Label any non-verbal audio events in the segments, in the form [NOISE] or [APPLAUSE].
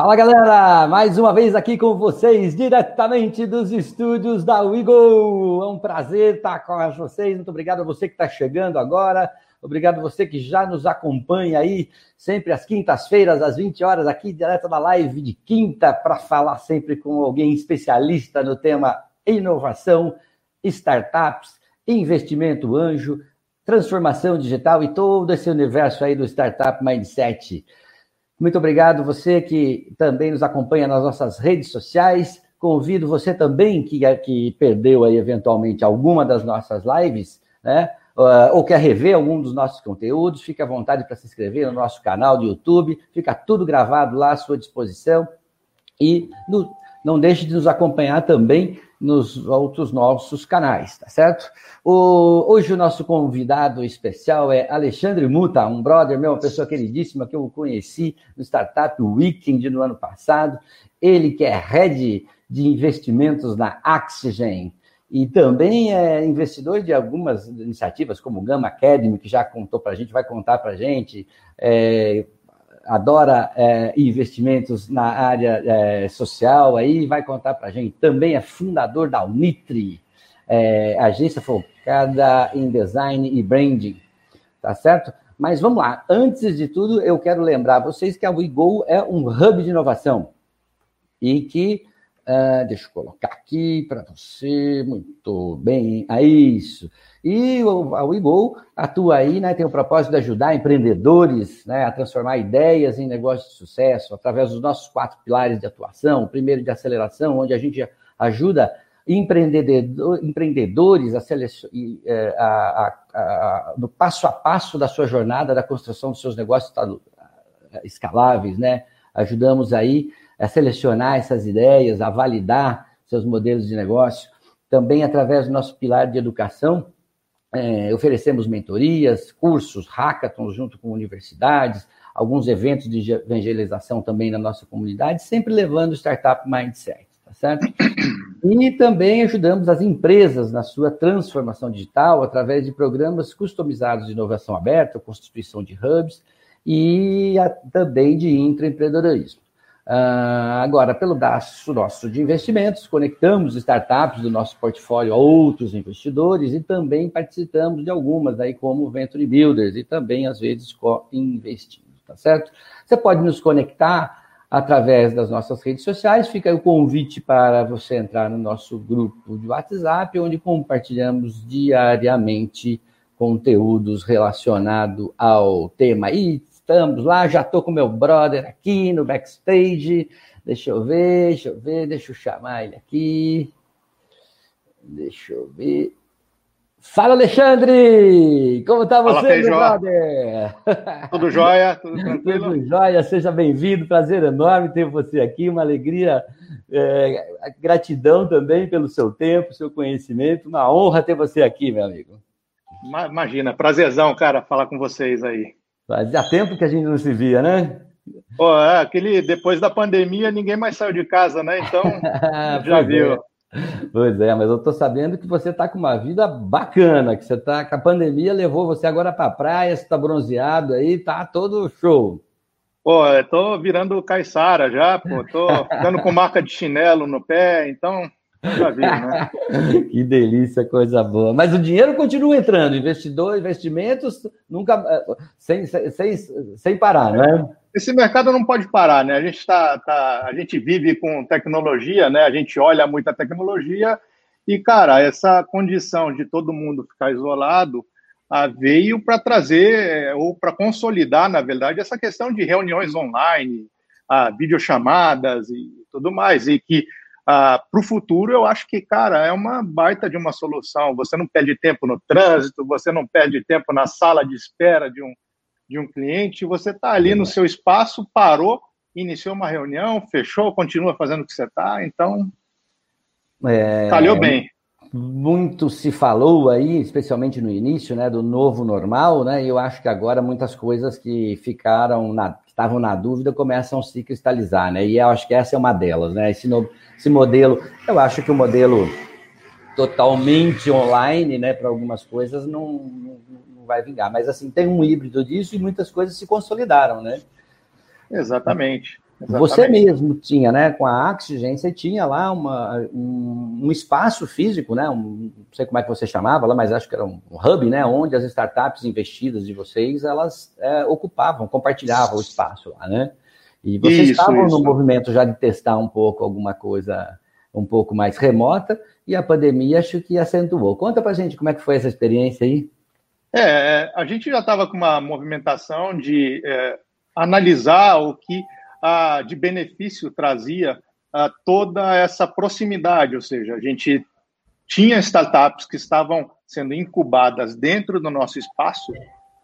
Fala galera, mais uma vez aqui com vocês, diretamente dos estúdios da Wiggle. É um prazer estar com vocês. Muito obrigado a você que está chegando agora. Obrigado a você que já nos acompanha aí, sempre às quintas-feiras, às 20 horas, aqui direto na live de quinta, para falar sempre com alguém especialista no tema inovação, startups, investimento anjo, transformação digital e todo esse universo aí do Startup Mindset. Muito obrigado você que também nos acompanha nas nossas redes sociais. Convido você também que, que perdeu aí eventualmente alguma das nossas lives, né? Uh, ou quer rever algum dos nossos conteúdos, fique à vontade para se inscrever no nosso canal do YouTube, fica tudo gravado lá à sua disposição. E no, não deixe de nos acompanhar também nos outros nossos canais, tá certo? O, hoje o nosso convidado especial é Alexandre Muta, um brother meu, uma pessoa queridíssima que eu conheci no Startup Weekend no ano passado. Ele que é head de investimentos na Oxygen e também é investidor de algumas iniciativas como o Gama Academy, que já contou para a gente, vai contar para a gente. É, adora é, investimentos na área é, social, aí vai contar para a gente. Também é fundador da Unitri, é, agência focada em design e branding, tá certo? Mas vamos lá, antes de tudo, eu quero lembrar vocês que a WeGo é um hub de inovação e que, uh, deixa eu colocar aqui para você, muito bem, é isso. E a WeGo atua aí, né, tem o propósito de ajudar empreendedores né, a transformar ideias em negócios de sucesso através dos nossos quatro pilares de atuação. O primeiro de aceleração, onde a gente ajuda empreendedores a é, a, a, no passo a passo da sua jornada da construção dos seus negócios tá, escaláveis, né? Ajudamos aí a selecionar essas ideias, a validar seus modelos de negócio. Também através do nosso pilar de educação, é, oferecemos mentorias, cursos, hackathons junto com universidades, alguns eventos de evangelização também na nossa comunidade, sempre levando o Startup Mindset, tá certo? [CLEARS THROAT] E também ajudamos as empresas na sua transformação digital através de programas customizados de inovação aberta, constituição de hubs e a, também de intraempreendedorismo. Uh, agora, pelo braço nosso de investimentos, conectamos startups do nosso portfólio a outros investidores e também participamos de algumas, aí como Venture Builders e também, às vezes, co-investindo, tá certo? Você pode nos conectar através das nossas redes sociais, fica o convite para você entrar no nosso grupo de WhatsApp, onde compartilhamos diariamente conteúdos relacionados ao tema. E estamos lá, já estou com meu brother aqui no backstage. Deixa eu ver, deixa eu ver, deixa eu chamar ele aqui. Deixa eu ver. Fala, Alexandre! Como está você, Fala, meu brother? Tudo jóia? Tudo [LAUGHS] tranquilo? Tudo jóia, seja bem-vindo. Prazer enorme ter você aqui, uma alegria, é, gratidão também pelo seu tempo, seu conhecimento. Uma honra ter você aqui, meu amigo. Imagina, prazerzão, cara, falar com vocês aí. Fazia tempo que a gente não se via, né? Pô, é, aquele, depois da pandemia, ninguém mais saiu de casa, né? Então, [LAUGHS] já viu. É. Pois é, mas eu tô sabendo que você tá com uma vida bacana, que você tá que a pandemia levou você agora para a praia, você tá bronzeado aí, tá todo show. Pô, eu tô virando caiçara já, pô, tô ficando com marca de chinelo no pé, então né? [LAUGHS] que delícia, coisa boa. Mas o dinheiro continua entrando, investidor, investimentos, nunca sem, sem, sem parar, não é? Esse mercado não pode parar, né? A gente tá, tá, a gente vive com tecnologia, né? A gente olha muita tecnologia e, cara, essa condição de todo mundo ficar isolado veio para trazer ou para consolidar, na verdade, essa questão de reuniões online, ah, videochamadas e tudo mais, e que ah, para o futuro, eu acho que, cara, é uma baita de uma solução. Você não perde tempo no trânsito, você não perde tempo na sala de espera de um, de um cliente, você está ali no seu espaço, parou, iniciou uma reunião, fechou, continua fazendo o que você está, então. É, calhou bem. Muito se falou aí, especialmente no início, né, do novo normal, né? E eu acho que agora muitas coisas que ficaram na, estavam na dúvida começam a se cristalizar, né? E eu acho que essa é uma delas, né? Esse novo esse modelo. Eu acho que o modelo totalmente online, né, para algumas coisas não, não, não, vai vingar. Mas assim, tem um híbrido disso e muitas coisas se consolidaram, né? Exatamente. Exatamente. Você mesmo tinha, né, com a Oxygen, você tinha lá uma, um, um, espaço físico, né, um, não sei como é que você chamava lá, mas acho que era um, um hub, né, onde as startups investidas de vocês, elas é, ocupavam, compartilhavam o espaço lá, né? E vocês isso, estavam isso. no movimento já de testar um pouco alguma coisa um pouco mais remota, e a pandemia acho que acentuou. Conta pra gente como é que foi essa experiência aí. É, é a gente já estava com uma movimentação de é, analisar o que a, de benefício trazia a, toda essa proximidade, ou seja, a gente tinha startups que estavam sendo incubadas dentro do nosso espaço,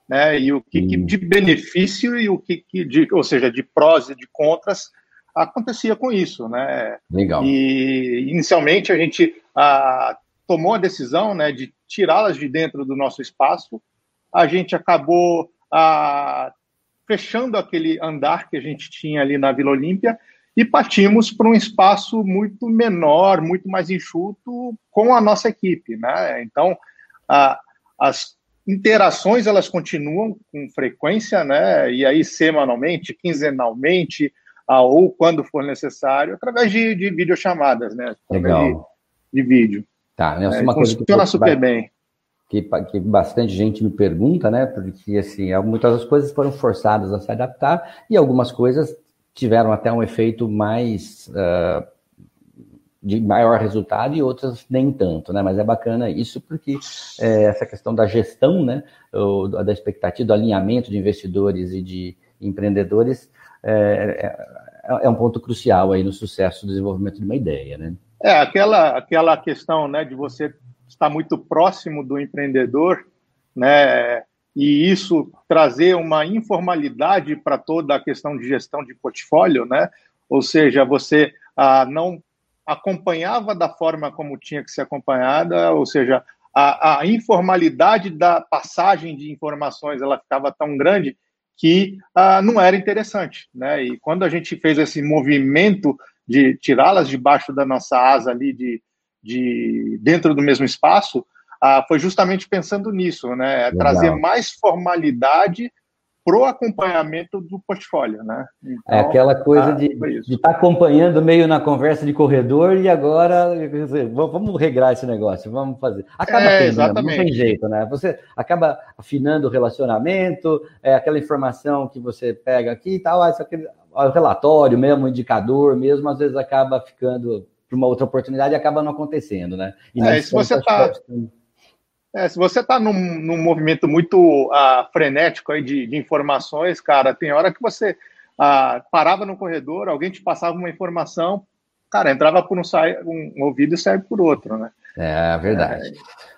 né, e o que, que de benefício e o que, que de, ou seja, de prós e de contras acontecia com isso, né? Legal. E inicialmente a gente ah, tomou a decisão, né, de tirá-las de dentro do nosso espaço. A gente acabou ah, fechando aquele andar que a gente tinha ali na Vila Olímpia e partimos para um espaço muito menor, muito mais enxuto com a nossa equipe, né? Então, a, as interações elas continuam com frequência, né? E aí semanalmente, quinzenalmente, ah, ou quando for necessário, através de, de videochamadas, né? Legal. De, de vídeo. Tá, né? É, uma coisa funciona que, super bem que, que bastante gente me pergunta, né? Porque assim, muitas das coisas foram forçadas a se adaptar e algumas coisas tiveram até um efeito mais uh, de maior resultado e outras nem tanto, né? Mas é bacana isso porque é, essa questão da gestão, né? Ou, da expectativa, do alinhamento de investidores e de empreendedores é, é, é um ponto crucial aí no sucesso do desenvolvimento de uma ideia, né? É aquela aquela questão, né? De você está muito próximo do empreendedor, né? E isso trazer uma informalidade para toda a questão de gestão de portfólio, né? Ou seja, você ah, não acompanhava da forma como tinha que ser acompanhada, ou seja, a, a, informalidade da passagem de informações ela ficava tão grande que ah, não era interessante, né? E quando a gente fez esse movimento de tirá-las debaixo da nossa asa ali de de dentro do mesmo espaço, ah, foi justamente pensando nisso, né? Legal. Trazer mais formalidade pro acompanhamento do portfólio, né? Então, é aquela coisa ah, de estar tá acompanhando meio na conversa de corredor e agora dizer, vamos regrar esse negócio, vamos fazer. Acaba é, tendo, exatamente. Né? não tem jeito, né? Você acaba afinando o relacionamento, é aquela informação que você pega aqui e tal, ah, isso aqui, o relatório mesmo, o indicador mesmo, às vezes acaba ficando para uma outra oportunidade e acaba não acontecendo, né? E é, se você está é, se você está num, num, movimento muito uh, frenético aí de, de, informações, cara, tem hora que você uh, parava no corredor, alguém te passava uma informação, cara, entrava por um, um ouvido e saia por outro, né? É verdade. É,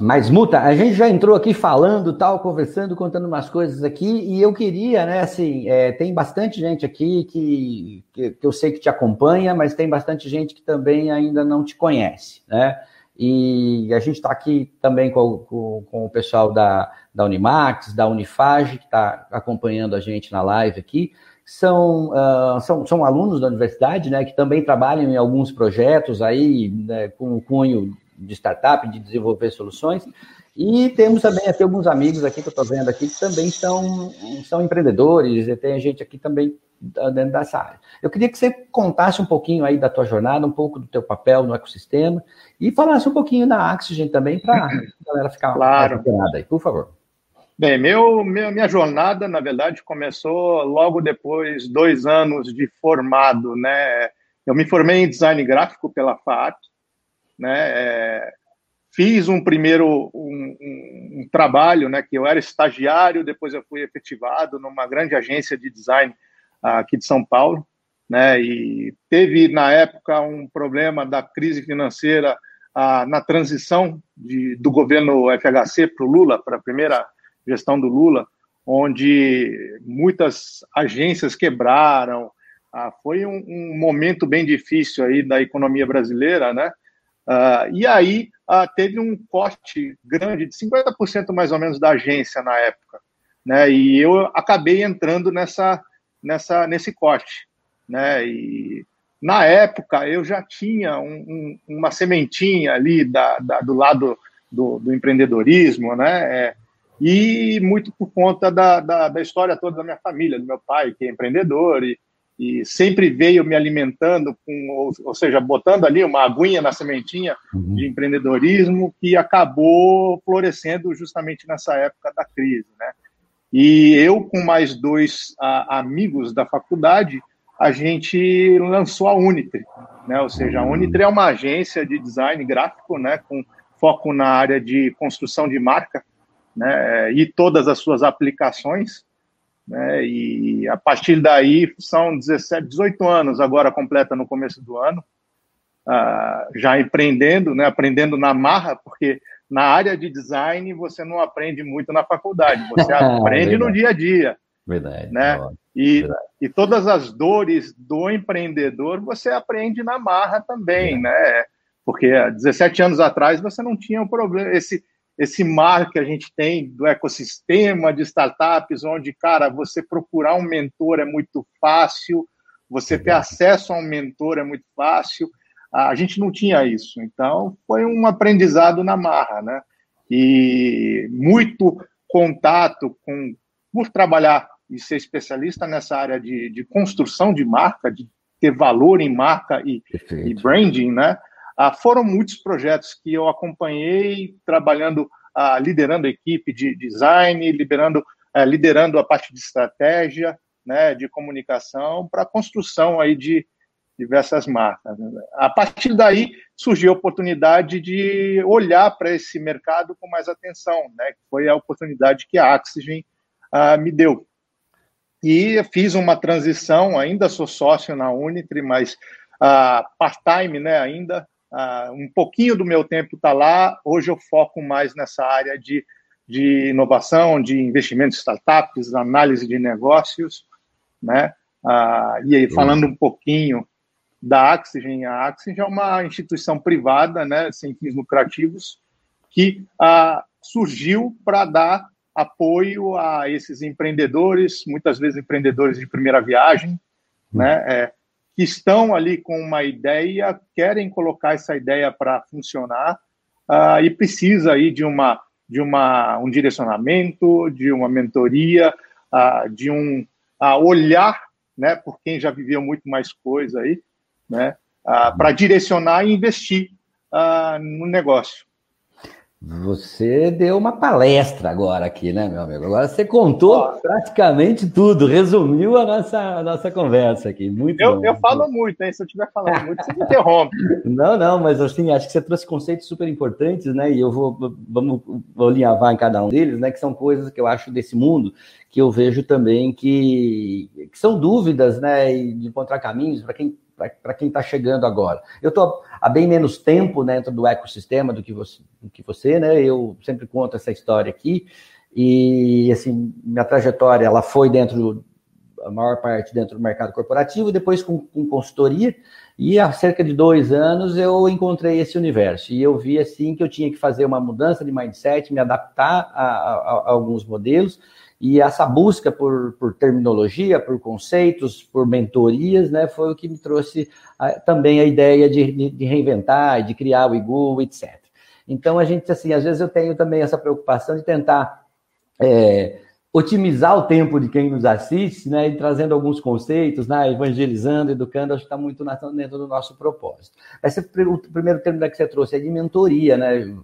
mas, Muta, a gente já entrou aqui falando, tal, conversando, contando umas coisas aqui, e eu queria, né, assim, é, tem bastante gente aqui que, que, que, eu sei que te acompanha, mas tem bastante gente que também ainda não te conhece, né? E a gente está aqui também com, com, com, o pessoal da, da Unimax, da Unifage, que está acompanhando a gente na live aqui. São, uh, são, são alunos da universidade, né, que também trabalham em alguns projetos aí, né, com o cunho de startup, de desenvolver soluções. E temos também aqui alguns amigos aqui que eu estou vendo aqui que também são, são empreendedores, e tem gente aqui também dentro dessa área. Eu queria que você contasse um pouquinho aí da tua jornada, um pouco do teu papel no ecossistema e falasse um pouquinho da Oxygen também para [LAUGHS] a galera ficar claro. mais aí, por favor. Bem, meu, meu, minha jornada, na verdade, começou logo depois, dois anos de formado, né? Eu me formei em design gráfico pela FAAP, né? É, fiz um primeiro um, um, um, trabalho, né? Que eu era estagiário, depois eu fui efetivado numa grande agência de design aqui de São Paulo, né? E teve na época um problema da crise financeira na transição de, do governo FHC para o Lula, para a primeira gestão do Lula, onde muitas agências quebraram. Ah, foi um, um momento bem difícil aí da economia brasileira, né? Uh, e aí uh, teve um corte grande, de 50% mais ou menos da agência na época. Né? E eu acabei entrando nessa, nessa, nesse corte. Né? E na época eu já tinha um, um, uma sementinha ali da, da do lado do, do, empreendedorismo, né? É, e muito por conta da, da, da, história toda da minha família, do meu pai, que é empreendedor, e, e sempre veio me alimentando, com, ou, ou seja, botando ali uma aguinha na sementinha uhum. de empreendedorismo que acabou florescendo justamente nessa época da crise, né? E eu, com mais dois a, amigos da faculdade, a gente lançou a Unitre, né? Ou seja, a Unitre é uma agência de design gráfico, né? Com foco na área de construção de marca, né? E todas as suas aplicações, né? E a partir daí são 17, 18 anos agora completa no começo do ano, uh, já empreendendo, né? Aprendendo na marra, porque na área de design você não aprende muito na faculdade, [LAUGHS] você aprende no dia a dia. Verdade. Né? E, verdade. e todas as dores do empreendedor você aprende na marra também, é. né? Porque há 17 anos atrás você não tinha o um problema, esse, esse mar que a gente tem do ecossistema de startups, onde, cara, você procurar um mentor é muito fácil, você ter acesso a um mentor é muito fácil. A gente não tinha isso. Então, foi um aprendizado na marra, né? E muito contato com, por trabalhar e ser especialista nessa área de, de construção de marca, de ter valor em marca e, e branding, né? Ah, foram muitos projetos que eu acompanhei trabalhando, ah, liderando a equipe de design, liderando, ah, liderando a parte de estratégia, né, de comunicação para a construção aí de diversas marcas. A partir daí surgiu a oportunidade de olhar para esse mercado com mais atenção, né, que foi a oportunidade que a Oxygen ah, me deu. E fiz uma transição, ainda sou sócio na Unitri, mas uh, part-time né, ainda, Uh, um pouquinho do meu tempo está lá. Hoje eu foco mais nessa área de, de inovação, de investimentos em startups, análise de negócios, né? Uh, e aí, falando um pouquinho da Axigen, a Axigen é uma instituição privada, né, sem fins lucrativos, que uh, surgiu para dar apoio a esses empreendedores, muitas vezes empreendedores de primeira viagem, né? É, que estão ali com uma ideia, querem colocar essa ideia para funcionar uh, e precisa aí de uma de uma um direcionamento, de uma mentoria, uh, de um uh, olhar, né, por quem já viveu muito mais coisa aí, né, para direcionar e investir no negócio. Você deu uma palestra agora aqui, né, meu amigo? Agora você contou praticamente tudo, resumiu a nossa, a nossa conversa aqui. Muito eu, bom. Eu falo muito, hein? Se eu estiver falando muito, você me interrompe. [LAUGHS] Não, não, mas assim, acho que você trouxe conceitos super importantes, né? E eu vou, vamos, vou alinhavar em cada um deles, né? Que são coisas que eu acho desse mundo que eu vejo também que, que são dúvidas, né? E de encontrar caminhos para quem para quem está chegando agora. Eu estou há bem menos tempo dentro do ecossistema do que, você, do que você, né? Eu sempre conto essa história aqui. E, assim, minha trajetória, ela foi dentro, a maior parte dentro do mercado corporativo, depois com, com consultoria. E há cerca de dois anos eu encontrei esse universo. E eu vi, assim, que eu tinha que fazer uma mudança de mindset, me adaptar a, a, a alguns modelos e essa busca por, por terminologia, por conceitos, por mentorias, né, foi o que me trouxe a, também a ideia de, de, reinventar, de criar o IGU, etc. Então, a gente, assim, às vezes eu tenho também essa preocupação de tentar é, otimizar o tempo de quem nos assiste, né, e trazendo alguns conceitos, né, evangelizando, educando, acho que está muito dentro do nosso propósito. Esse, o primeiro termo que você trouxe é de mentoria, né,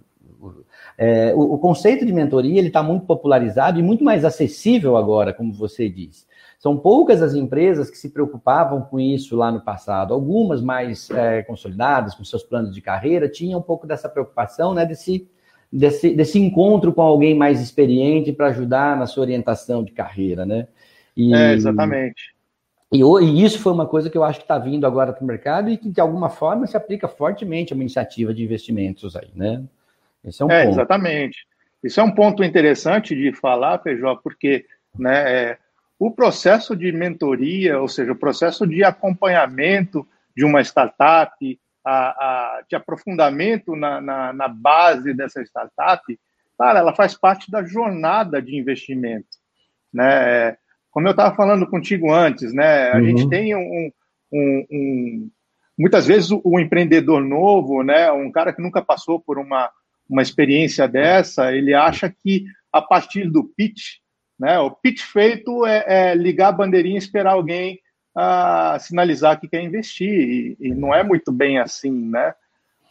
é, o, o, conceito de mentoria ele está muito popularizado e muito mais acessível agora, como você disse. São poucas as empresas que se preocupavam com isso lá no passado. Algumas mais é, consolidadas, com seus planos de carreira, tinham um pouco dessa preocupação, né, desse, desse, desse encontro com alguém mais experiente para ajudar na sua orientação de carreira, né? E, é, exatamente. E, e, isso foi uma coisa que eu acho que está vindo agora para o mercado e que, de alguma forma, se aplica fortemente a uma iniciativa de investimentos aí, né? Esse é um é, ponto. Exatamente. Isso é um ponto interessante de falar, Feijó, porque né, é, o processo de mentoria, ou seja, o processo de acompanhamento de uma startup, a, a, de aprofundamento na, na, na, base dessa startup, cara, ela faz parte da jornada de investimento. Né? Como eu estava falando contigo antes, né, a uhum. gente tem um, um, um muitas vezes o, o, empreendedor novo, né, um cara que nunca passou por uma uma experiência dessa, ele acha que a partir do pitch, né, o pitch feito é, é ligar a bandeirinha e esperar alguém a sinalizar que quer investir, e, e não é muito bem assim, né?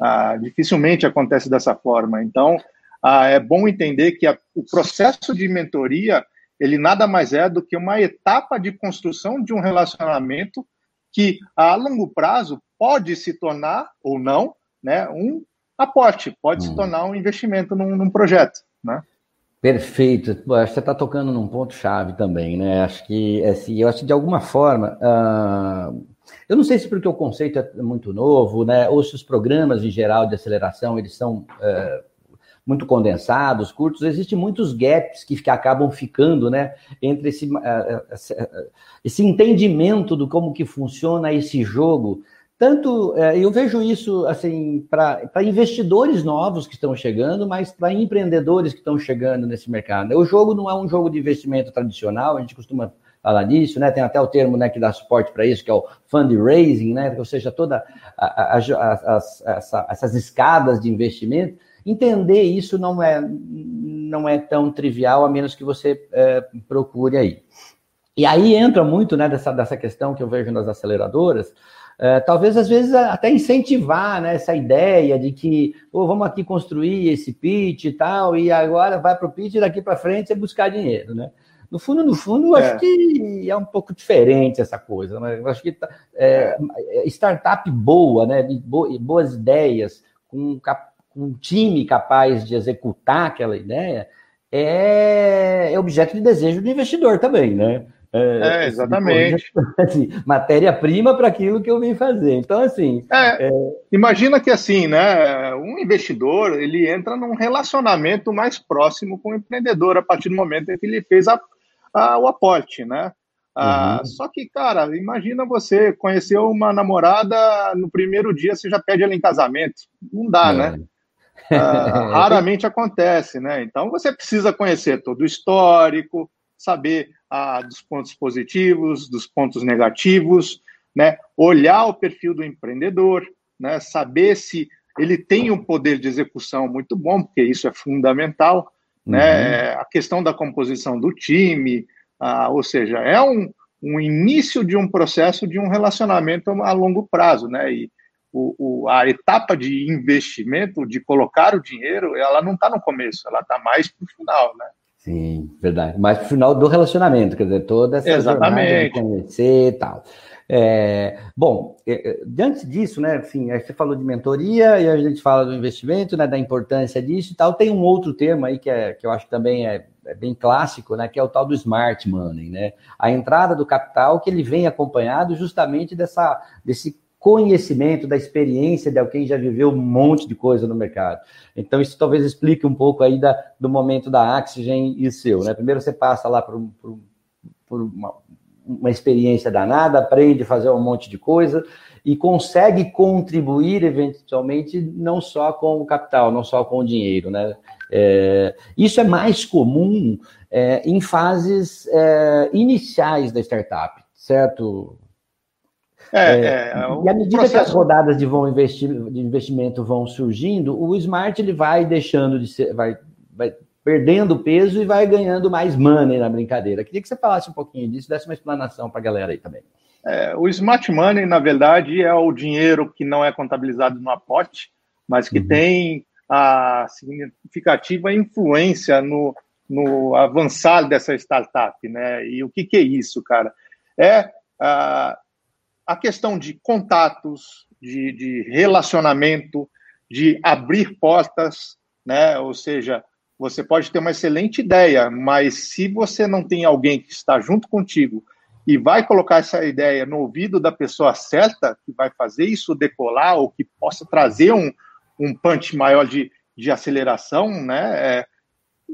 Ah, dificilmente acontece dessa forma. Então, ah, é bom entender que a, o processo de mentoria ele nada mais é do que uma etapa de construção de um relacionamento que a longo prazo pode se tornar ou não, né, um aporte, pode hum. se tornar um investimento num, num projeto, né? Perfeito. acho que você está tocando num ponto chave também, né? Acho que assim, eu acho que de alguma forma, uh, eu não sei se porque o conceito é muito novo, né? Ou se os programas em geral de aceleração eles são uh, muito condensados, curtos, existem muitos gaps que, que acabam ficando, né, entre esse, uh, esse entendimento do como que funciona esse jogo. Tanto, uh, eu vejo isso, assim, para investidores novos que estão chegando, mas para empreendedores que estão chegando nesse mercado. O jogo não é um jogo de investimento tradicional, a gente costuma falar disso, né? Tem até o termo né, que dá suporte para isso, que é o fundraising, né? Ou seja, toda a, a, a, essa, essas escadas de investimento Entender isso não é, não é tão trivial, a menos que você é, procure aí. E aí entra muito né, dessa, dessa questão que eu vejo nas aceleradoras, é, talvez às vezes até incentivar né, essa ideia de que oh, vamos aqui construir esse pitch e tal, e agora vai para o pitch e daqui para frente é buscar dinheiro. Né? No fundo, no fundo, é. acho que é um pouco diferente essa coisa. Né? Acho que é, startup boa, né, boas ideias, com um time capaz de executar aquela ideia, é, é objeto de desejo do investidor também, né? É, é exatamente. [LAUGHS] Assim, Matéria-prima para aquilo que eu vim fazer. Então, assim. É, é... Imagina que, assim, né? Um investidor ele entra num relacionamento mais próximo com o empreendedor a partir do momento em que ele fez a, a o aporte, né? Ah, uhum. Só que, cara, imagina você conheceu uma namorada no primeiro dia, você já pede ela em casamento. Não dá, é. né? Uh, [LAUGHS] raramente acontece, né? Então você precisa conhecer todo o histórico, saber ah, dos pontos positivos, dos pontos negativos, né? Olhar o perfil do empreendedor, né? Saber se ele tem um poder de execução muito bom, porque isso é fundamental, né? uhum. né? A questão da composição do time, ah, ou seja, é um, um início de um processo de um relacionamento a longo prazo, né? E, o, o, a etapa de investimento, de colocar o dinheiro, ela não está no começo, ela está mais para o final, né? Sim, verdade. Mais para o final do relacionamento, quer dizer, toda essa Exatamente. de conhecer e tal. É, bom, é, é, diante disso, né, aí você falou de mentoria e a gente fala do investimento, né, da importância disso e tal. Tem um outro termo aí que, é, que eu acho que também é, é bem clássico, né, que é o tal do smart money, né? A entrada do capital que ele vem acompanhado justamente dessa, desse conhecimento, da experiência de alguém que já viveu um monte de coisa no mercado. Então, isso talvez explique um pouco aí da, do momento da Oxygen e seu. Né? Primeiro você passa lá por, por, por uma, uma experiência danada, aprende a fazer um monte de coisa e consegue contribuir eventualmente não só com o capital, não só com o dinheiro. Né? É, isso é mais comum é, em fases é, iniciais da startup, certo, é, é, é e à medida processo... que as rodadas de, vão investir, de investimento vão surgindo, o smart ele vai deixando de ser, vai, vai perdendo peso e vai ganhando mais money na brincadeira. Queria que você falasse um pouquinho disso, desse uma explanação para a galera aí também. É, o smart money, na verdade, é o dinheiro que não é contabilizado no aporte, mas que uhum. tem a significativa influência no, no avançar dessa startup, né? E o que, que é isso, cara? É uh, a questão de contatos, de, de relacionamento, de abrir portas, né? Ou seja, você pode ter uma excelente ideia, mas se você não tem alguém que está junto contigo e vai colocar essa ideia no ouvido da pessoa certa, que vai fazer isso decolar ou que possa trazer um, um punch maior de, de aceleração, né? É,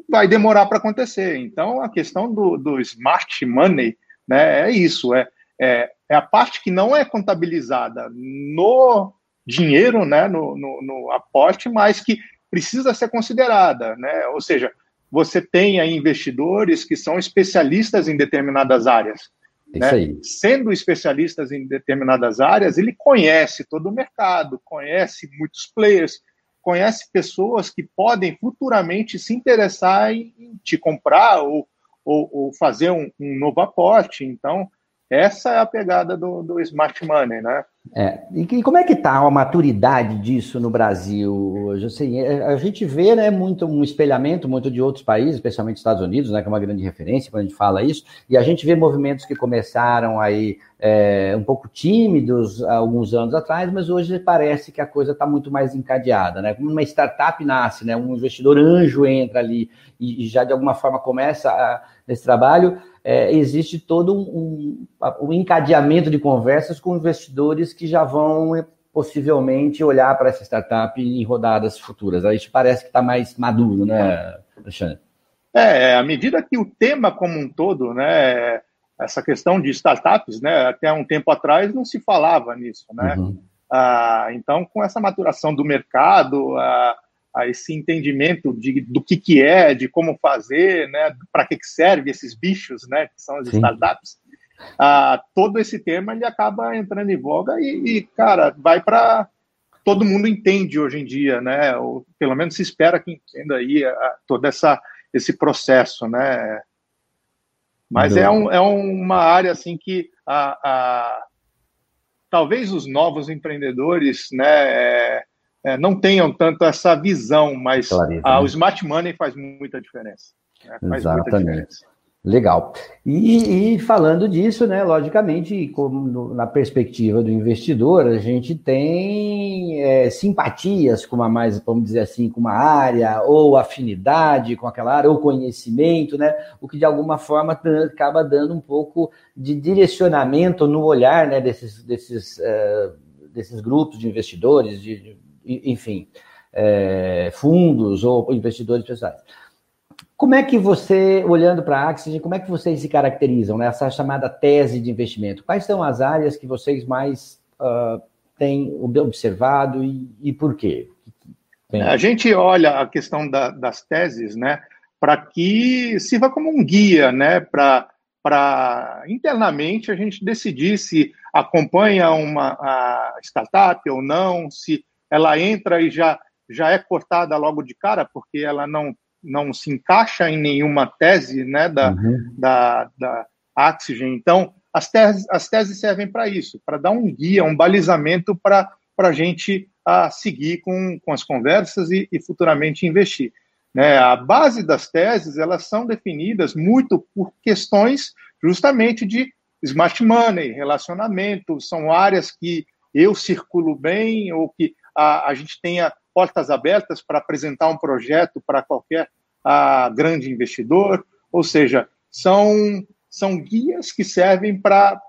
vai demorar para acontecer. Então, a questão do, do smart money né, é isso, é, é é a parte que não é contabilizada no dinheiro, né, no, no, no aporte, mas que precisa ser considerada, né? Ou seja, você tem aí investidores que são especialistas em determinadas áreas. Né? Sendo especialistas em determinadas áreas, ele conhece todo o mercado, conhece muitos players, conhece pessoas que podem futuramente se interessar em te comprar ou, ou, ou fazer um, um novo aporte. Então, Essa é a pegada do, do smart money, né? É. E, como é que está a maturidade disso no Brasil hoje? Assim, é, a gente vê né, muito um espelhamento muito de outros países, especialmente Estados Unidos, né, que é uma grande referência quando a gente fala isso, e a gente vê movimentos que começaram aí é, um pouco tímidos alguns anos atrás, mas hoje parece que a coisa está muito mais encadeada. Né? Como uma startup nasce, né, um investidor anjo entra ali e, e já de alguma forma começa a, esse trabalho, é, existe todo um, um, um, encadeamento de conversas com investidores que já vão é, possivelmente olhar para essa startup em rodadas futuras. A gente parece que está mais maduro, né, Alexandre? É, à medida que o tema como um todo, né, essa questão de startups, né, até um tempo atrás não se falava nisso, né? Uhum. Ah, então, com essa maturação do mercado, ah, a esse entendimento de, do que, que é, de como fazer, né, para que, que serve esses bichos, né, que são as Sim. startups, ah, todo esse tema ele acaba entrando em voga e, e cara, vai para todo mundo entende hoje em dia, né, ou pelo menos se espera que entenda aí a, todo essa esse processo, né. Mas é, um, é uma área assim que a, a, talvez os novos empreendedores, né, é, é, não tenham tanto essa visão, mas Clareza, a, né? o smart money faz muita diferença. Né? Faz Exatamente. Muita diferença. Legal. E, e, falando disso, né, logicamente, como na perspectiva do investidor, a gente tem é, simpatias com uma mais, vamos dizer assim, com uma área, ou afinidade com aquela área, ou conhecimento, né, o que de alguma forma acaba dando um pouco de direcionamento no olhar né, desses, desses, uh, desses grupos de investidores, de, enfim, é, fundos ou investidores pessoais. Como é que você, olhando para a Axis, como é que vocês se caracterizam nessa chamada tese de investimento? Quais são as áreas que vocês mais uh, têm observado e, e por quê? A gente olha a questão da, das teses, né, para que sirva como um guia, né, para para internamente a gente decidir se acompanha uma startup ou não, se ela entra e já, já é cortada logo de cara, porque ela não, não se encaixa em nenhuma tese né, da, uhum. da, da Oxygen. Então, as teses, as teses servem para isso, para dar um guia, um balizamento para a gente a seguir com, com as conversas e, e futuramente investir. Né? A base das teses elas são definidas muito por questões justamente de smart money, relacionamento, são áreas que eu circulo bem ou que a, a gente tenha portas abertas para apresentar um projeto para qualquer a, grande investidor, ou seja, são, são guias que servem para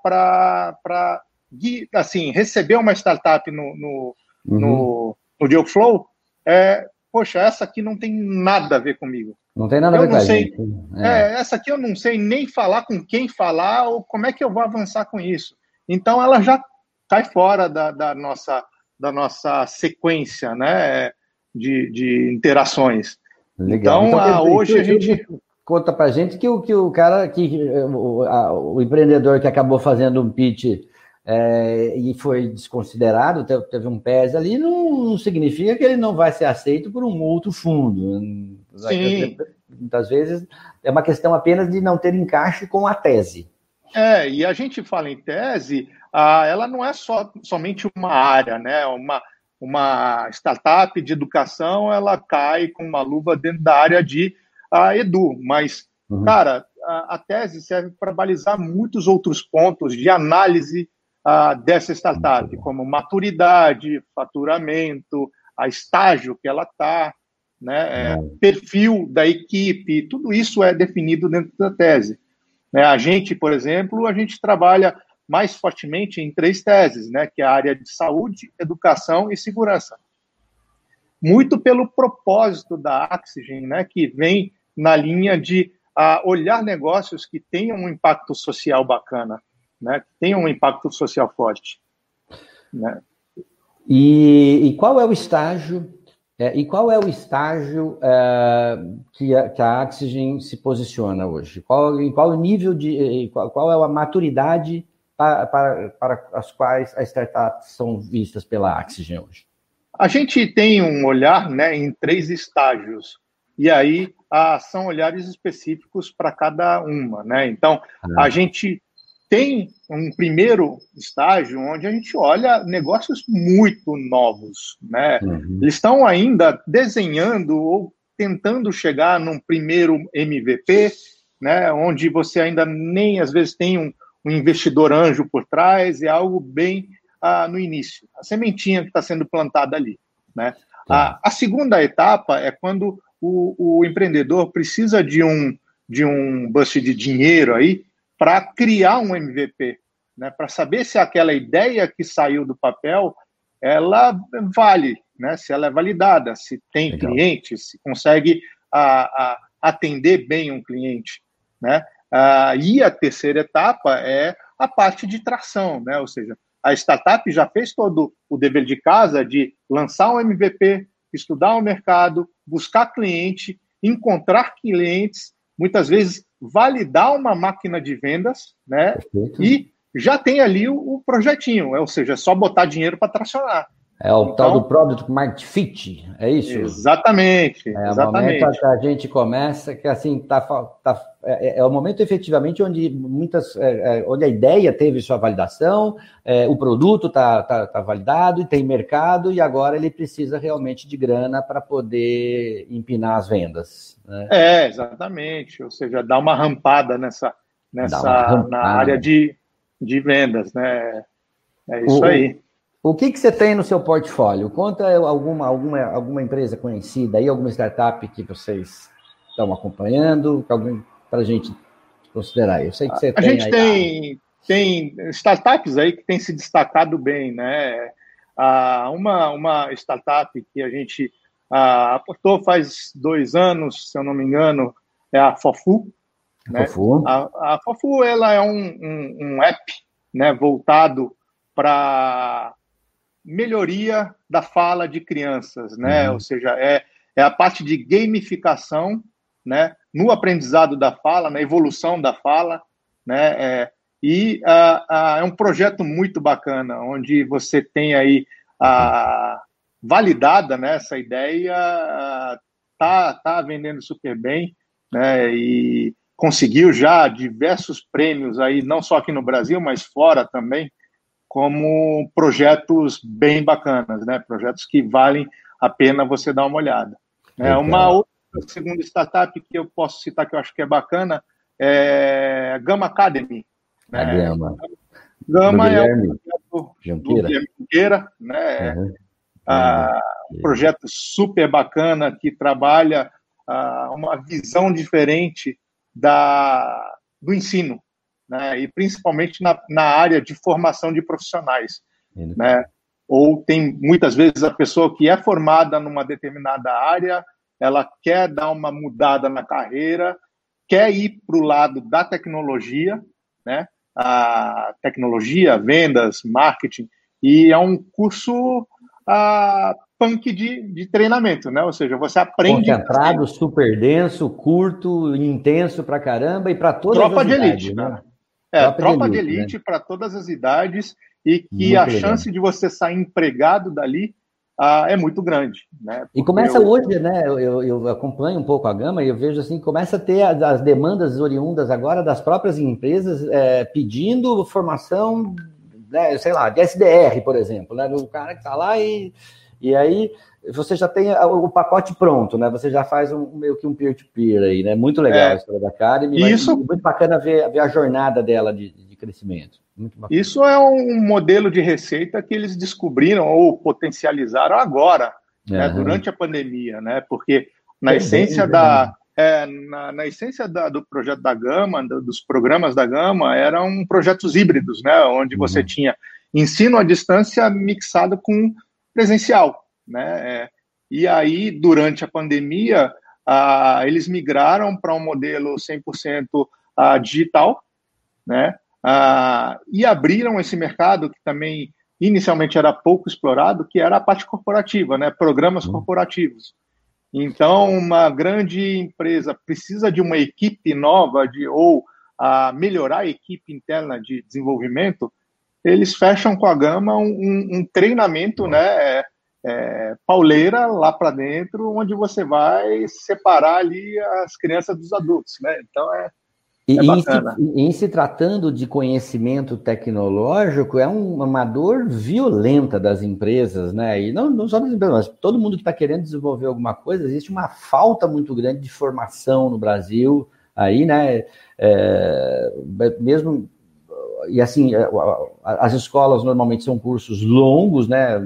assim, receber uma startup no, no, uhum. no, no Dealflow, é, poxa, essa aqui não tem nada a ver comigo. Não tem nada a ver com sei, é. É, essa aqui eu não sei nem falar com quem falar ou como é que eu vou avançar com isso. Então ela já cai fora da, da nossa da nossa sequência né, de, de interações. Legal. Então, então a, hoje a gente. Conta para gente que o, que o cara, que o, a, o empreendedor que acabou fazendo um pitch é, e foi desconsiderado, teve, teve um PES ali, não, não, significa que ele não vai ser aceito por um outro fundo. Sim. Muitas vezes é uma questão apenas de não ter encaixe com a tese. É, e a gente fala em tese, ah, ela não é só, somente uma área, né? Uma, uma startup de educação, ela cai com uma luva dentro da área de ah, edu, mas, uhum. cara, a, a, tese serve para balizar muitos outros pontos de análise ah, dessa startup, como maturidade, faturamento, a estágio que ela está, né, é, perfil da equipe, tudo isso é definido dentro da tese. Né? A gente, por exemplo, a gente trabalha mais fortemente em três teses, né, que é a área de saúde, educação e segurança. Muito pelo propósito da Oxygen, né, que vem na linha de uh, olhar negócios que tenham um impacto social bacana, né, que tenham um impacto social forte. Né. E, e qual é o estágio é, e qual é o estágio é, que, a, que a Oxygen se posiciona hoje? Qual, em qual nível de. Qual, qual é a maturidade para, para, para as quais as startups são vistas pela Oxygen hoje? A gente tem um olhar né, em três estágios, e aí ah, são olhares específicos para cada uma. Né? Então, ah. a gente tem um primeiro estágio onde a gente olha negócios muito novos, né? Uhum. Eles estão ainda desenhando ou tentando chegar num primeiro MVP, né? Onde você ainda nem às vezes tem um, um investidor anjo por trás, é algo bem ah, no início, a sementinha que está sendo plantada ali, né? A, a, segunda etapa é quando o, o empreendedor precisa de um de um bust de dinheiro aí para criar um MVP, né, para saber se aquela ideia que saiu do papel ela vale, né, se ela é validada, se tem Legal. cliente, se consegue a, a, atender bem um cliente, né? Ah, e a terceira etapa é a parte de tração, né? Ou seja, a startup já fez todo o dever de casa de lançar um MVP, estudar o mercado, buscar cliente, encontrar clientes, muitas vezes validar uma máquina de vendas, né? Perfeito. E já tem ali o, o projetinho, é, ou seja, é só botar dinheiro para tracionar. É o então, tal do Product Market Fit, é isso? Exatamente. É exatamente. o momento que a gente começa, que assim, tá, tá, é, é, o momento efetivamente onde muitas, é, é onde a ideia teve sua validação, é, o produto está tá, tá validado e tem mercado, e agora ele precisa realmente de grana para poder empinar as vendas. Né? É, exatamente. Ou seja, dar uma rampada nessa, nessa rampada. na área de, de vendas, né? É isso o, aí. O que, que você tem no seu portfólio? Conta alguma, alguma, alguma empresa conhecida aí, alguma startup que vocês estão acompanhando, para a gente considerar. Eu sei que você a tem. A gente tem, tem startups aí que têm se destacado bem, né? Ah, uma, uma startup que a gente ah, aportou faz dois anos, se eu não me engano, é a Fofu. Né? Fofu. A, a Fofu ela é um, um, um app né, voltado para melhoria da fala de crianças, né? Uhum. Ou seja, é, é a parte de gamificação, né? No aprendizado da fala, na evolução da fala, né? É, e uh, uh, é um projeto muito bacana, onde você tem aí a validada, né? Essa ideia uh, tá tá vendendo super bem, né? E conseguiu já diversos prêmios aí, não só aqui no Brasil, mas fora também, como projetos bem bacanas, né? Projetos que valem a pena você dar uma olhada. É uma outra segunda startup que eu posso citar que eu acho que é bacana é Gama Academy. Né? A Gama. Gama é um projeto Junqueira, né? Uhum. Ah, um projeto super bacana que trabalha ah, uma visão diferente da, do ensino, né? e principalmente na, na área de formação de profissionais. Né? Ou tem muitas vezes a pessoa que é formada numa determinada área, ela quer dar uma mudada na carreira, quer ir para o lado da tecnologia, né? a tecnologia, vendas, marketing, e é um curso a, punk de, de treinamento, né? Ou seja, você aprende. Concentrado, super denso, curto, intenso pra caramba e para todas Tropa de elite, né? Né? É, tropa, tropa de elite, elite né? para todas as idades e que muito a legal. chance de você sair empregado dali ah, é muito grande. Né? E começa eu... hoje, né? Eu, eu, acompanho um pouco a gama e eu vejo assim, começa a ter as, as demandas oriundas agora das próprias empresas é, pedindo formação, né, sei lá, de SDR, por exemplo, né? O cara que está lá e, e aí você já tem o pacote pronto, né? Você já faz um, meio que um peer-to-peer aí, né? Muito legal é. a história da Academy. Isso... Muito bacana ver, ver a jornada dela de, de crescimento. Isso é um modelo de receita que eles descobriram ou potencializaram agora, uhum. né, durante a pandemia, né? Porque na é essência bem, da é, na, na, essência da, do projeto da Gama, do, dos programas da Gama, eram projetos híbridos, né? Onde uhum. você tinha ensino à distância mixado com presencial né? É, e aí, durante a pandemia, ah, eles migraram para um modelo 100% ah, digital, né? Ah, e abriram esse mercado que também inicialmente era pouco explorado, que era a parte corporativa, né? Programas uhum. corporativos. Então, uma grande empresa precisa de uma equipe nova de ou a melhorar a equipe interna de desenvolvimento, eles fecham com a Gama um, um treinamento, né? É, pauleira lá para dentro, onde você vai separar ali as crianças dos adultos, né? Então é, E, é em, se, em, se, tratando de conhecimento tecnológico, é uma dor violenta das empresas, né? E não, não só das empresas, mas todo mundo que está querendo desenvolver alguma coisa, existe uma falta muito grande de formação no Brasil, aí, né? É, mesmo e assim, é, as escolas normalmente são cursos longos, né?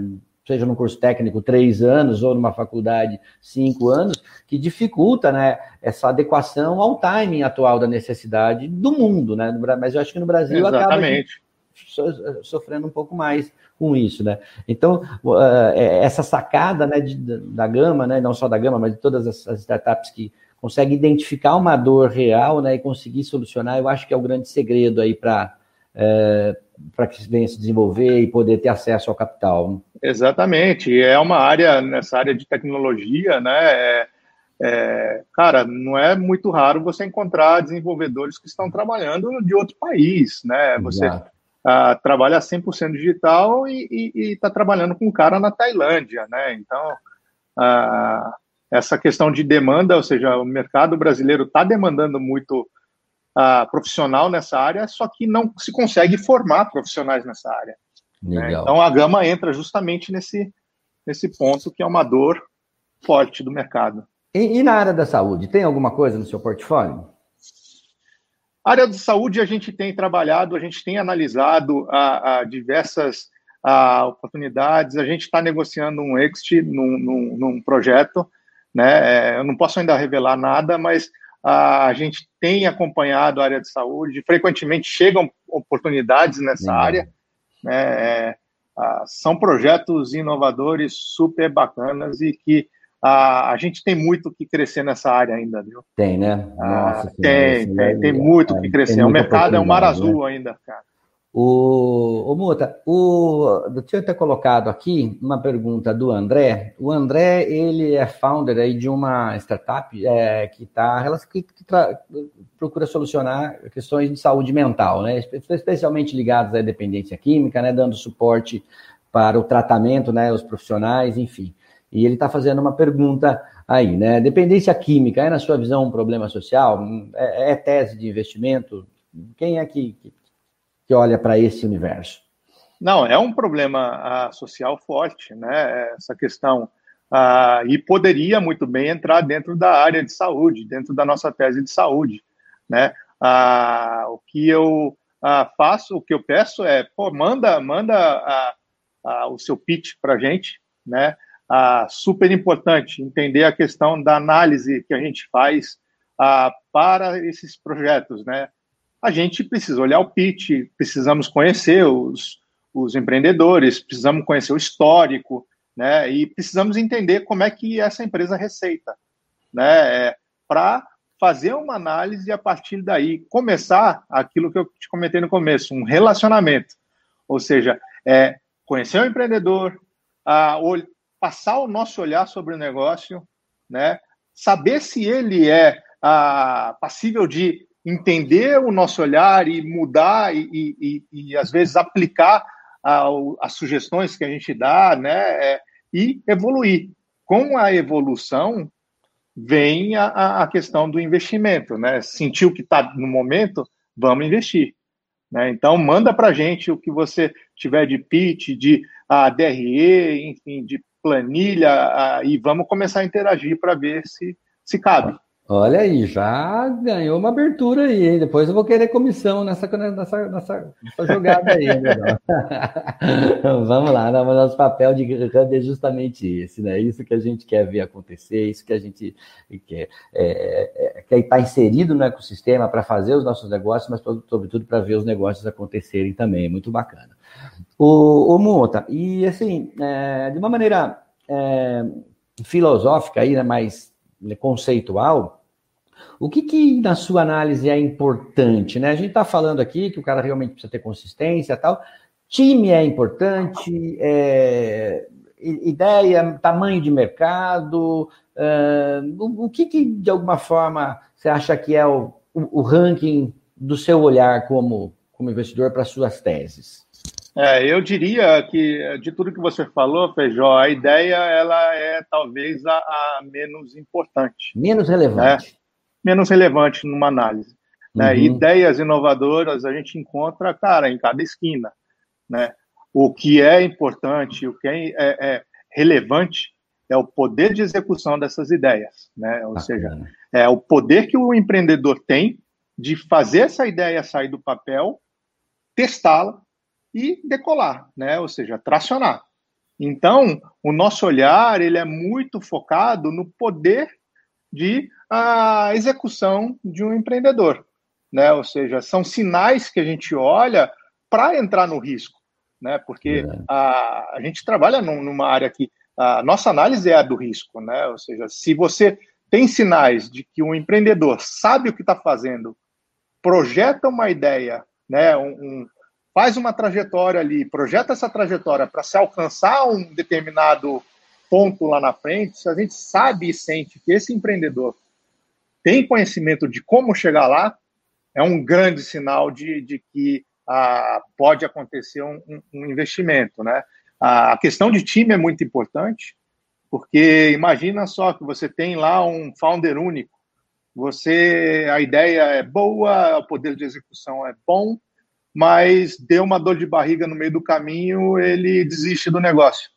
Seja num curso técnico três anos ou numa faculdade cinco anos, que dificulta né, essa adequação ao timing atual da necessidade do mundo, né? Mas eu acho que no Brasil Exatamente. acaba sofrendo um pouco mais com isso, né? Então, é, essa sacada né, de, da Gama, né, não só da Gama, mas de todas as startups que conseguem identificar uma dor real né, e conseguir solucionar, eu acho que é o grande segredo aí para é, para que venha se desenvolver e poder ter acesso ao capital. Exatamente, é uma área, nessa área de tecnologia, né? É, é, cara, não é muito raro você encontrar desenvolvedores que estão trabalhando de outro país, né? Você ah, trabalha 100% digital e está trabalhando com um cara na Tailândia, né? Então, ah, essa questão de demanda, ou seja, o mercado brasileiro está demandando muito uh, profissional nessa área, só que não se consegue formar profissionais nessa área. Né? Então a Gama entra justamente nesse, nesse ponto que é uma dor forte do mercado. E, e na área da saúde, tem alguma coisa no seu portfólio? A área de saúde a gente tem trabalhado, a gente tem analisado a, a diversas a, oportunidades, a gente está negociando um exit num, num, num projeto, né? É, eu não posso ainda revelar nada, mas a gente tem acompanhado a área de saúde, frequentemente chegam oportunidades nessa uhum. área, né? É, são projetos inovadores super bacanas e que a, a gente tem muito que crescer nessa área ainda, viu? Tem, né? Nossa, ah, tem, tem, tem muito que crescer. O mercado é um mar azul né? ainda, cara. O, o Muta, o, deixa eu ter colocado aqui uma pergunta do André. O André, ele é founder aí de uma startup é, que, tá, que, que procura solucionar questões de saúde mental, né? especialmente ligadas à dependência química, né? dando suporte para o tratamento, né? os profissionais, enfim. E ele está fazendo uma pergunta aí, né? Dependência química é, na sua visão, um problema social? É, é tese de investimento? Quem é que, que olha para esse universo? Não, é um problema uh, social forte, né? Essa questão. Uh, e poderia muito bem entrar dentro da área de saúde, dentro da nossa tese de saúde, né? Uh, o que eu faço, o que eu peço é, pô, manda, manda o seu pitch para gente, né? super importante entender a questão da análise que a gente faz para esses projetos, né? A gente precisa olhar o pitch, precisamos conhecer os, os empreendedores, precisamos conhecer o histórico, né? E precisamos entender como é que essa empresa receita, né? É, Para fazer uma análise e a partir daí começar aquilo que eu te comentei no começo, um relacionamento, ou seja, é, conhecer o empreendedor, a, passar o nosso olhar sobre o negócio, né? Saber se ele é a, passível de entender o nosso olhar e mudar e, e, e às vezes aplicar as sugestões que a gente dá, né? É, e evoluir. Com a evolução vem a, a questão do investimento, né? Sentiu que está no momento, vamos investir. Né? Então manda para a gente o que você tiver de pitch, de a DRE, enfim, de planilha a, e vamos começar a interagir para ver se se cabe. Olha aí, já ganhou uma abertura aí? Depois eu vou querer comissão nessa, nessa, nessa, nessa jogada aí. Né? [LAUGHS] Vamos lá, né? o nosso papel de Hub é justamente esse, né? Isso que a gente quer ver acontecer, isso que a gente quer, é, é, quer estar inserido no ecossistema para fazer os nossos negócios, mas sobretudo para ver os negócios acontecerem também. Muito bacana. O, o Monta, e assim, é, de uma maneira é, filosófica aí, né, mais conceitual, o que, que, na sua análise, é importante? Né? A gente está falando aqui que o cara realmente precisa ter consistência tal. Time é importante, é, ideia, tamanho de mercado. É, o, que, que, de alguma forma, você acha que é o, o, o ranking do seu olhar como, como investidor para suas teses? É, eu diria que de tudo que você falou, Feijó, a ideia ela é talvez a, a menos importante. Menos relevante. Né? Menos relevante numa análise. Né? Uhum. Ideias inovadoras a gente encontra, cara, em cada esquina. Né? O que é importante, o que é, é, é relevante é o poder de execução dessas ideias, né? Ou seja, é o poder que o empreendedor tem de fazer essa ideia sair do papel, testá-la e decolar, né? Ou seja, tracionar. Então, o nosso olhar ele é muito focado no poder de a execução de um empreendedor, né? Ou seja, são sinais que a gente olha para entrar no risco, né? Porque é. a, a gente trabalha num, numa área que a nossa análise é a do risco, né? Ou seja, se você tem sinais de que um empreendedor sabe o que está fazendo, projeta uma ideia, né? Um, um, faz uma trajetória ali, projeta essa trajetória para se alcançar um determinado ponto lá na frente, se a gente sabe e sente que esse empreendedor tem conhecimento de como chegar lá, é um grande sinal de, de que ah, pode acontecer um, um investimento, né? A questão de time é muito importante, porque imagina só que você tem lá um founder único, você a ideia é boa, o poder de execução é bom, mas deu uma dor de barriga no meio do caminho, ele desiste do negócio.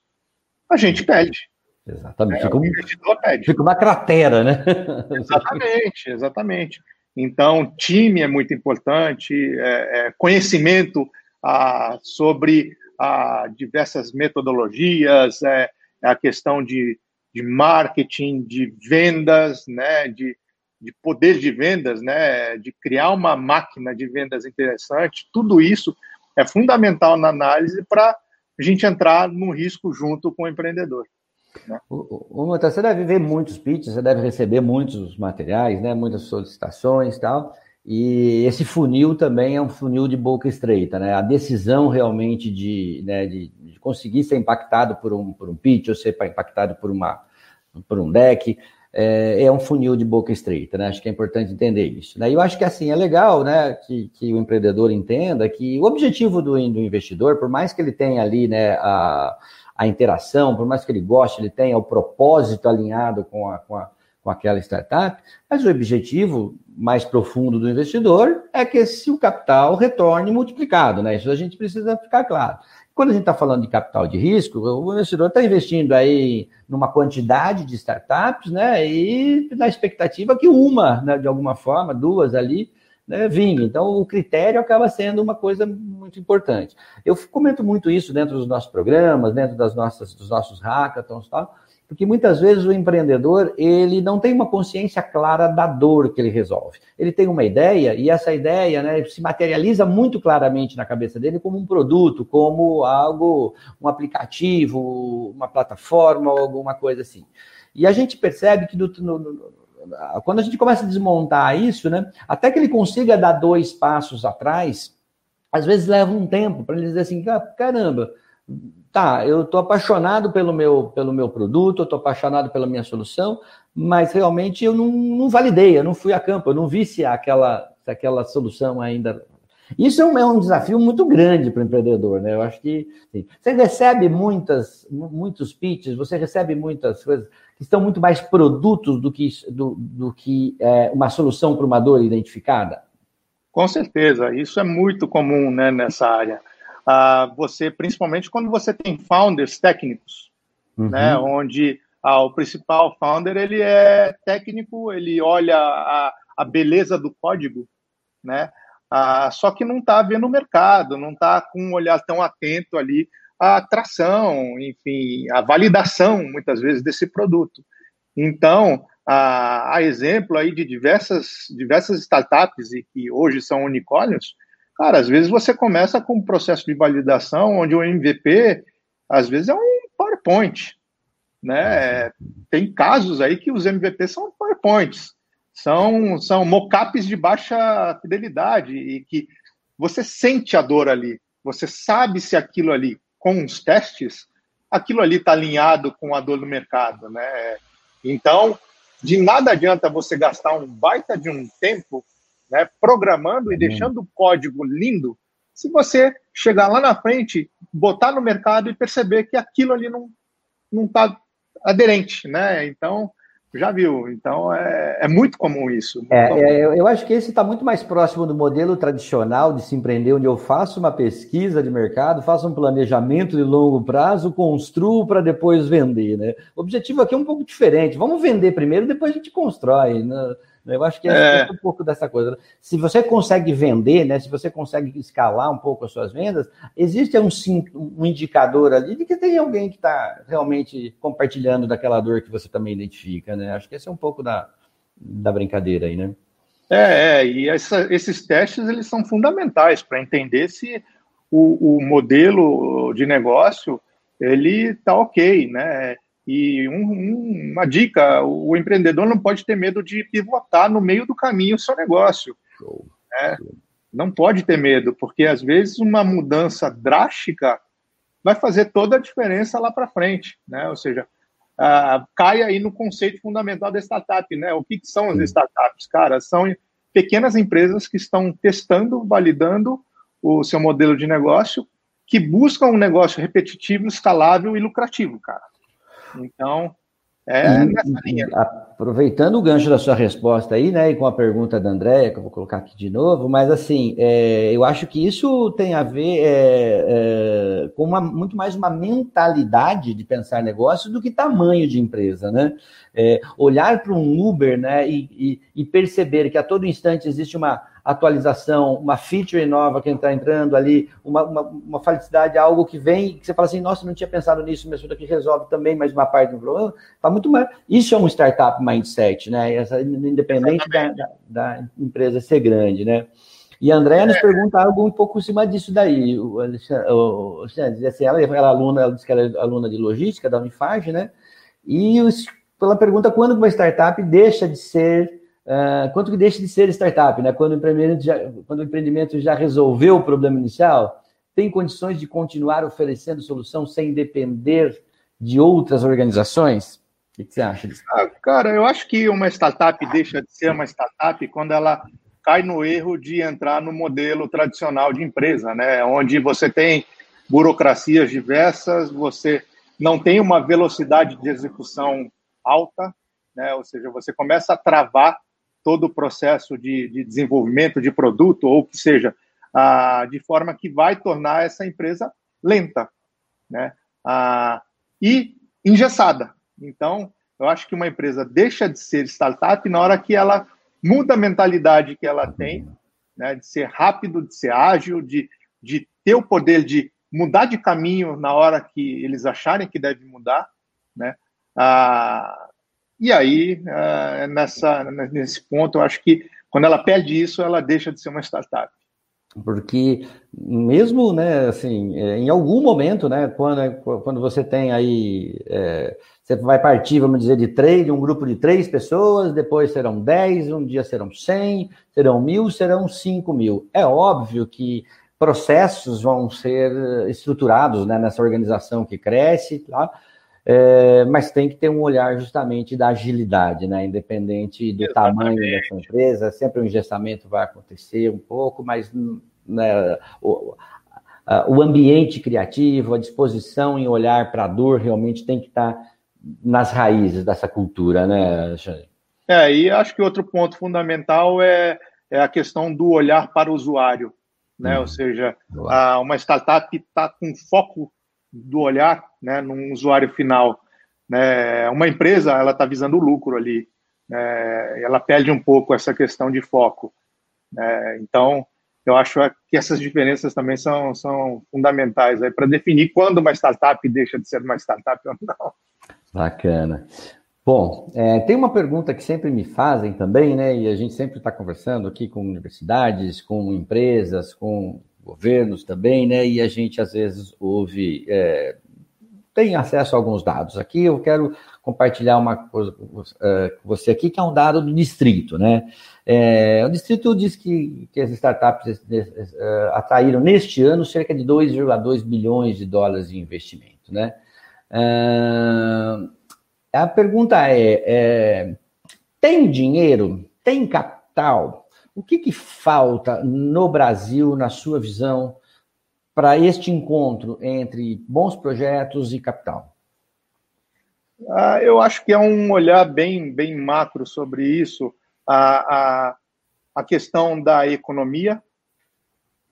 A gente perde. Exatamente. É, fica, um, investidor pede. fica uma cratera, né? [LAUGHS] exatamente, exatamente. Então, time é muito importante, é, é, conhecimento ah, sobre a diversas metodologias, é, é, a questão de, de marketing, de vendas, né, de, de poder de vendas, né, de criar uma máquina de vendas interessante, tudo isso é fundamental na análise para a gente entrar no risco junto com o empreendedor. Né? Você deve ver muitos pitches, você deve receber muitos materiais, né, muitas solicitações e tal. E esse funil também é um funil de boca estreita, né? A decisão realmente de, né, de, de conseguir ser impactado por um, por um pitch ou ser impactado por, uma, por um deck é, é, um funil de boca estreita, né? Acho que é importante entender isso. Né? E eu acho que assim é legal, né, que, que o empreendedor entenda que o objetivo do, do investidor, por mais que ele tenha ali, né, a, a interação, por mais que ele goste, ele tenha o propósito alinhado com a, com a com aquela startup, mas o objetivo mais profundo do investidor é que esse o capital retorne multiplicado, né? Isso a gente precisa ficar claro. Quando a gente está falando de capital de risco, o investidor está investindo aí numa quantidade de startups, né? E na expectativa que uma, né, de alguma forma, duas ali, né, vinha. Então, o critério acaba sendo uma coisa muito importante. Eu comento muito isso dentro dos nossos programas, dentro das nossas, dos nossos hackathons e tal, porque muitas vezes o empreendedor, ele não tem uma consciência clara da dor que ele resolve. Ele tem uma ideia e essa ideia né, se materializa muito claramente na cabeça dele como um produto, como algo, um aplicativo, uma plataforma alguma coisa assim. E a gente percebe que no, no, no, quando a gente começa a desmontar isso, né, até que ele consiga dar dois passos atrás, às vezes leva um tempo para ele dizer assim, caramba, tá, eu estou apaixonado pelo meu, pelo meu produto, eu estou apaixonado pela minha solução, mas realmente eu não, não validei, eu não fui a campo, eu não vi se aquela, se aquela solução ainda. Isso é um, é um desafio muito grande para o empreendedor, né? Eu acho que sim. você recebe muitas, muitos pitches, você recebe muitas coisas que estão muito mais produtos do que, do, do que é, uma solução para uma dor identificada. Com certeza, isso é muito comum né, nessa área uh, você, principalmente quando você tem founders técnicos, uhum. né, onde ah, o principal founder ele é técnico, ele olha a, a beleza do código, né, ah, só que não está vendo o mercado, não está com um olhar tão atento ali à atração, enfim, à validação, muitas vezes, desse produto. Então, a, a, exemplo aí de diversas, diversas startups e que hoje são unicórnios, Cara, às vezes você começa com um processo de validação onde o MVP, às vezes, é um PowerPoint. Né? Tem casos aí que os MVPs são PowerPoints, são, são mockups de baixa fidelidade e que você sente a dor ali, você sabe se aquilo ali, com os testes, aquilo ali está alinhado com a dor do mercado. Né? Então, de nada adianta você gastar um baita de um tempo né, programando e deixando o código lindo, se você chegar lá na frente, botar no mercado e perceber que aquilo ali não não está aderente, né? Então já viu. Então é, é muito comum isso. Muito é, comum. É, eu acho que esse está muito mais próximo do modelo tradicional de se empreender, onde eu faço uma pesquisa de mercado, faço um planejamento de longo prazo, construo para depois vender. Né? O objetivo aqui é um pouco diferente. Vamos vender primeiro, depois a gente constrói. Né? Eu acho que é, é, um pouco dessa coisa. Se você consegue vender, né, se você consegue escalar um pouco as suas vendas, existe um, um indicador ali de que tem alguém que está realmente compartilhando daquela dor que você também identifica. Né? Acho que esse é um pouco da, da brincadeira aí, né? É, é e essa, esses testes eles são fundamentais para entender se o, o modelo de negócio ele está ok, né? E um, um, uma dica: o empreendedor não pode ter medo de pivotar no meio do caminho o seu negócio. Né? Não pode ter medo, porque às vezes uma mudança drástica vai fazer toda a diferença lá para frente. Né? Ou seja, uh, cai aí no conceito fundamental da startup. Né? O que, que são as startups? Cara, são pequenas empresas que estão testando, validando o seu modelo de negócio, que buscam um negócio repetitivo, escalável e lucrativo, cara. Então, é e. Aproveitando o gancho da sua resposta aí, né, e com a pergunta da Andréia, que eu vou colocar aqui de novo, mas assim, é, eu acho que isso tem a ver é, é, com uma, muito mais uma mentalidade de pensar negócio do que tamanho de empresa, né? É, olhar para um Uber, né, e, e perceber que a todo instante existe uma atualização, uma feature nova que está entrando ali, uma, uma, uma felicidade, algo que vem, que você fala assim, nossa, não tinha pensado nisso, mas isso daqui resolve também mais uma parte do problema, tá muito mais. Isso é um startup mindset, né? Essa, independente da, da, da, empresa ser grande, né? E a Andréa nos é. pergunta algo um pouco em cima disso daí. O Alexandre, o Alexandre assim, ela, ela, é aluna, ela disse que ela é aluna de logística da Unifage, né? E os, ela pergunta quando uma startup deixa de ser Uh, quanto que deixa de ser startup, né? Quando o, empreendimento já, quando o empreendimento já resolveu o problema inicial, tem condições de continuar oferecendo solução sem depender de outras organizações? O que você acha disso? Ah, cara, eu acho que uma startup deixa de ser uma startup quando ela cai no erro de entrar no modelo tradicional de empresa, né? Onde você tem burocracias diversas, você não tem uma velocidade de execução alta, né? Ou seja, você começa a travar todo o processo de, de desenvolvimento de produto, ou que seja, ah, de forma que vai tornar essa empresa lenta né? Ah, e engessada. Então, eu acho que uma empresa deixa de ser startup na hora que ela muda a mentalidade que ela tem, né, de ser rápido, de ser ágil, de, de ter o poder de mudar de caminho na hora que eles acharem que deve mudar, né? Ah, e aí, uh, nessa, nesse ponto, eu acho que quando ela perde isso, ela deixa de ser uma startup. Porque mesmo, né, assim, é, em algum momento, né, quando, quando você tem aí, é, você vai partir, vamos dizer, de três, de um grupo de três pessoas, depois serão dez, um dia serão cem, serão mil, serão cinco mil. É óbvio que processos vão ser estruturados né, nessa organização que cresce, tá? É, mas tem que ter um olhar justamente da agilidade, né? Independente do Exatamente. tamanho dessa empresa, sempre o engessamento vai acontecer um pouco, mas né, o, a, o ambiente criativo, a disposição em olhar para a dor realmente tem que estar nas raízes dessa cultura, né, Alexandre? É, e acho que outro ponto fundamental é, é a questão do olhar para o usuário, né? Hum, Ou seja, a, uma startup está com foco do olhar né, num usuário final. Né? Uma empresa ela está visando o lucro ali, né? ela perde um pouco essa questão de foco. Né? Então, eu acho que essas diferenças também são, são fundamentais para definir quando uma startup deixa de ser uma startup ou não. Bacana. Bom, é, tem uma pergunta que sempre me fazem também, né? E a gente sempre está conversando aqui com universidades, com empresas, com governos também, né? E a gente às vezes ouve, é, tem acesso a alguns dados. Aqui eu quero compartilhar uma coisa com é, você aqui, que é um dado do distrito, né? É, o distrito diz que, que as startups é, atraíram neste ano cerca de 2,2 bilhões de dólares de investimento, né? É, a pergunta é, é tem dinheiro, tem capital o que, que falta no Brasil, na sua visão, para este encontro entre bons projetos e capital? Ah, eu acho que é um olhar bem, bem macro sobre isso. A, a, a questão da economia,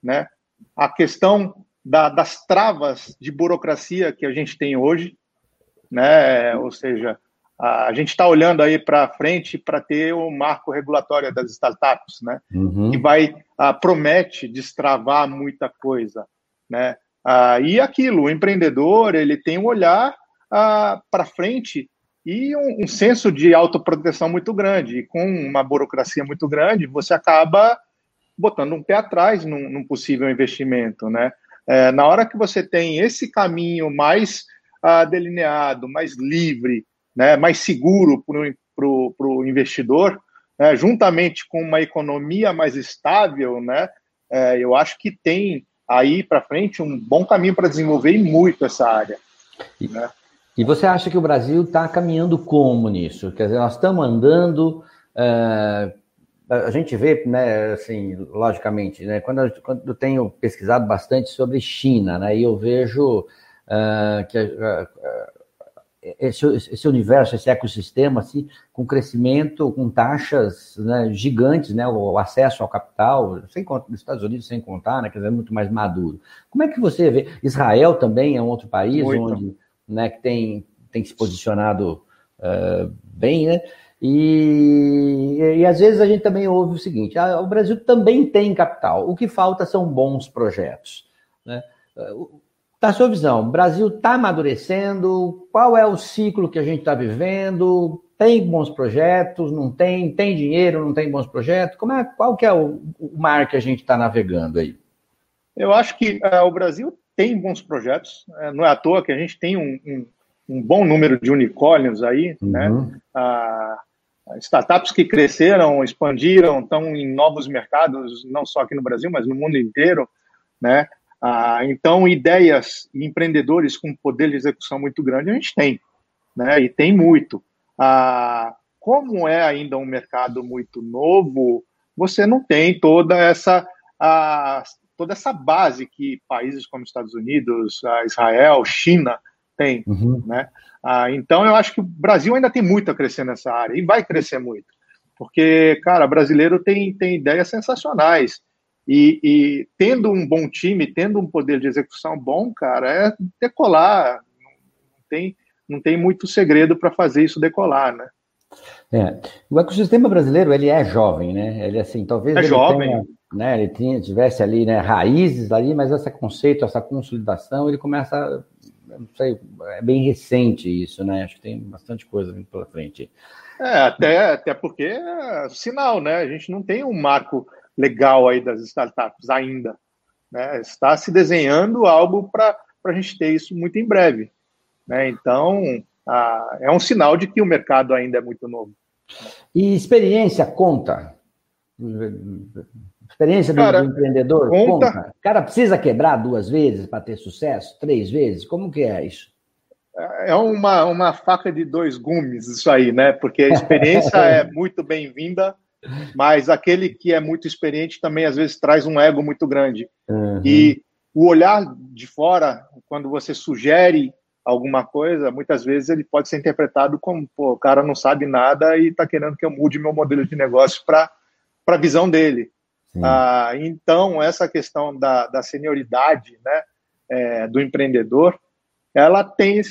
né? a questão da, das travas de burocracia que a gente tem hoje, né? ou seja, a gente está olhando aí para frente para ter o marco regulatório das startups, né? Uhum. Que vai a, promete destravar muita coisa, né? Ah, e aquilo, o empreendedor ele tem um olhar ah, para frente e um, um, senso de autoproteção muito grande. E com uma burocracia muito grande, você acaba botando um pé atrás num, num possível investimento, né? É, na hora que você tem esse caminho mais ah, delineado, mais livre, né, mais seguro para o investidor, né, juntamente com uma economia mais estável, né, é, eu acho que tem aí para frente um bom caminho para desenvolver muito essa área. E, né? e você acha que o Brasil está caminhando como nisso? Quer dizer, nós estamos andando. É, a gente vê, né, assim, logicamente, né, quando, eu, quando eu tenho pesquisado bastante sobre China, né, e eu vejo uh, que uh, esse, esse, universo, esse ecossistema, assim, com crescimento, com taxas né, gigantes, né, o acesso ao capital, sem nos Estados Unidos sem contar, né, quer dizer, muito mais maduro. Como é que você vê? Israel também é um outro país muito. onde né, que tem, tem se posicionado uh, bem, né? E, e, às vezes a gente também ouve o seguinte: ah, o Brasil também tem capital, o que falta são bons projetos. Né? Da sua visão, o Brasil está amadurecendo? Qual é o ciclo que a gente está vivendo? Tem bons projetos? Não tem? Tem dinheiro? Não tem bons projetos? Como é, qual que é o, o mar que a gente está navegando aí? Eu acho que uh, o Brasil tem bons projetos. Uh, não é à toa que a gente tem um, um, um bom número de unicórnios aí, né? uhum. né? Uh, startups que cresceram, expandiram, estão em novos mercados, não só aqui no Brasil, mas no mundo inteiro, né? Ah, então, ideias e empreendedores com poder de execução muito grande a gente tem, né? E tem muito. Ah, como é ainda um mercado muito novo, você não tem toda essa ah, toda essa base que países como Estados Unidos, Israel, China têm, uhum. né? Ah, então, eu acho que o Brasil ainda tem muito a crescer nessa área e vai crescer muito, porque, cara, brasileiro tem, tem ideias sensacionais. E, e, tendo um bom time, tendo um poder de execução bom, cara, é decolar. Não tem, não tem muito segredo para fazer isso decolar, né? É. O ecossistema brasileiro ele é jovem, né? Ele assim, talvez é ele jovem. Tenha, né, ele tinha, tivesse ali, né, raízes ali, mas esse conceito, essa consolidação, ele começa, não sei, é bem recente isso, né? Acho que tem bastante coisa vindo pela frente. É, até, até porque é sinal, né? A gente não tem um marco legal aí das startups ainda. Né? Está se desenhando algo para a gente ter isso muito em breve. Né? Então, é um sinal de que o mercado ainda é muito novo. E experiência conta? Experiência do, cara, do empreendedor conta. conta? O cara precisa quebrar duas vezes para ter sucesso? Três vezes? Como que é isso? É uma, uma faca de dois gumes isso aí, né? Porque a experiência [LAUGHS] é muito bem-vinda, mas aquele que é muito experiente também às vezes traz um ego muito grande. Uhum. E o olhar de fora, quando você sugere alguma coisa, muitas vezes ele pode ser interpretado como, pô, o cara não sabe nada e está querendo que eu mude meu modelo de negócio para a visão dele. Ah, então, essa questão da, da senioridade né, é, do empreendedor, ela tem,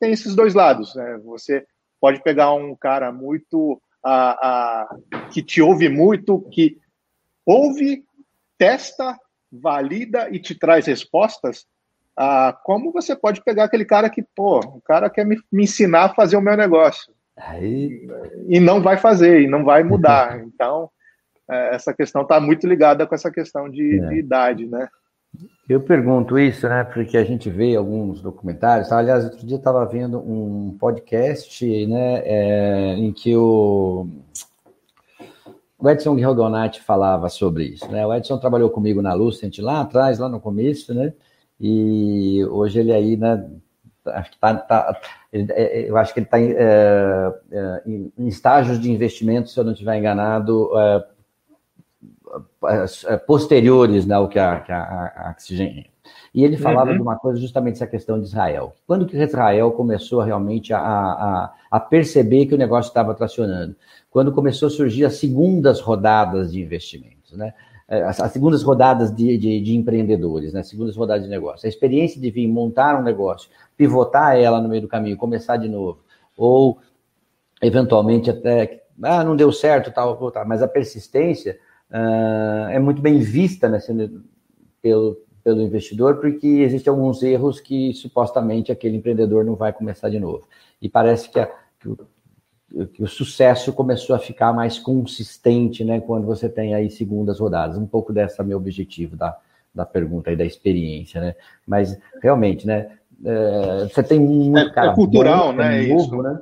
tem esses dois lados. Né? Você pode pegar um cara muito a, a, que te ouve muito, que ouve, testa, valida e te traz respostas, ah, como você pode pegar aquele cara que, pô, o cara quer me, me ensinar a fazer o meu negócio. Aí... E não vai fazer, e não vai mudar. [LAUGHS] Então, é, essa questão está muito ligada com essa questão de, é. de idade, né? Eu pergunto isso, né? Porque a gente vê alguns documentários. Tá? Aliás, outro dia estava vendo um podcast, né? É, em que o, o Edson Guilgonati falava sobre isso, né? O Edson trabalhou comigo na Lucent lá atrás, lá no começo, né? E hoje ele aí, né? Acho que tá, tá é, eu acho que ele está em, é, é, em, estágios de investimento, se eu não estiver enganado, é, posteriores né, ao que a, que a, a e ele falava uhum. de uma coisa, justamente essa questão de Israel. Quando que Israel começou realmente a, a, a perceber que o negócio estava tracionando? Quando começou a surgir as segundas rodadas de investimentos, né? É, as, as segundas rodadas de, de, de, empreendedores, né? segundas rodadas de negócio. A experiência de vir montar um negócio, pivotar ela no meio do caminho, começar de novo, ou eventualmente até, ah, não deu certo, tal, voltar. Mas a persistência uh, é muito bem vista né, pelo, pelo investidor, porque existem alguns erros que supostamente aquele empreendedor não vai começar de novo. E parece que, a, que, o, que, o, sucesso começou a ficar mais consistente, né, quando você tem aí segundas rodadas. Um pouco dessa é meu objetivo da, da pergunta e da experiência, né? Mas realmente, né, é, você tem um é, cara, é cultural, bom, né, novo, isso. né?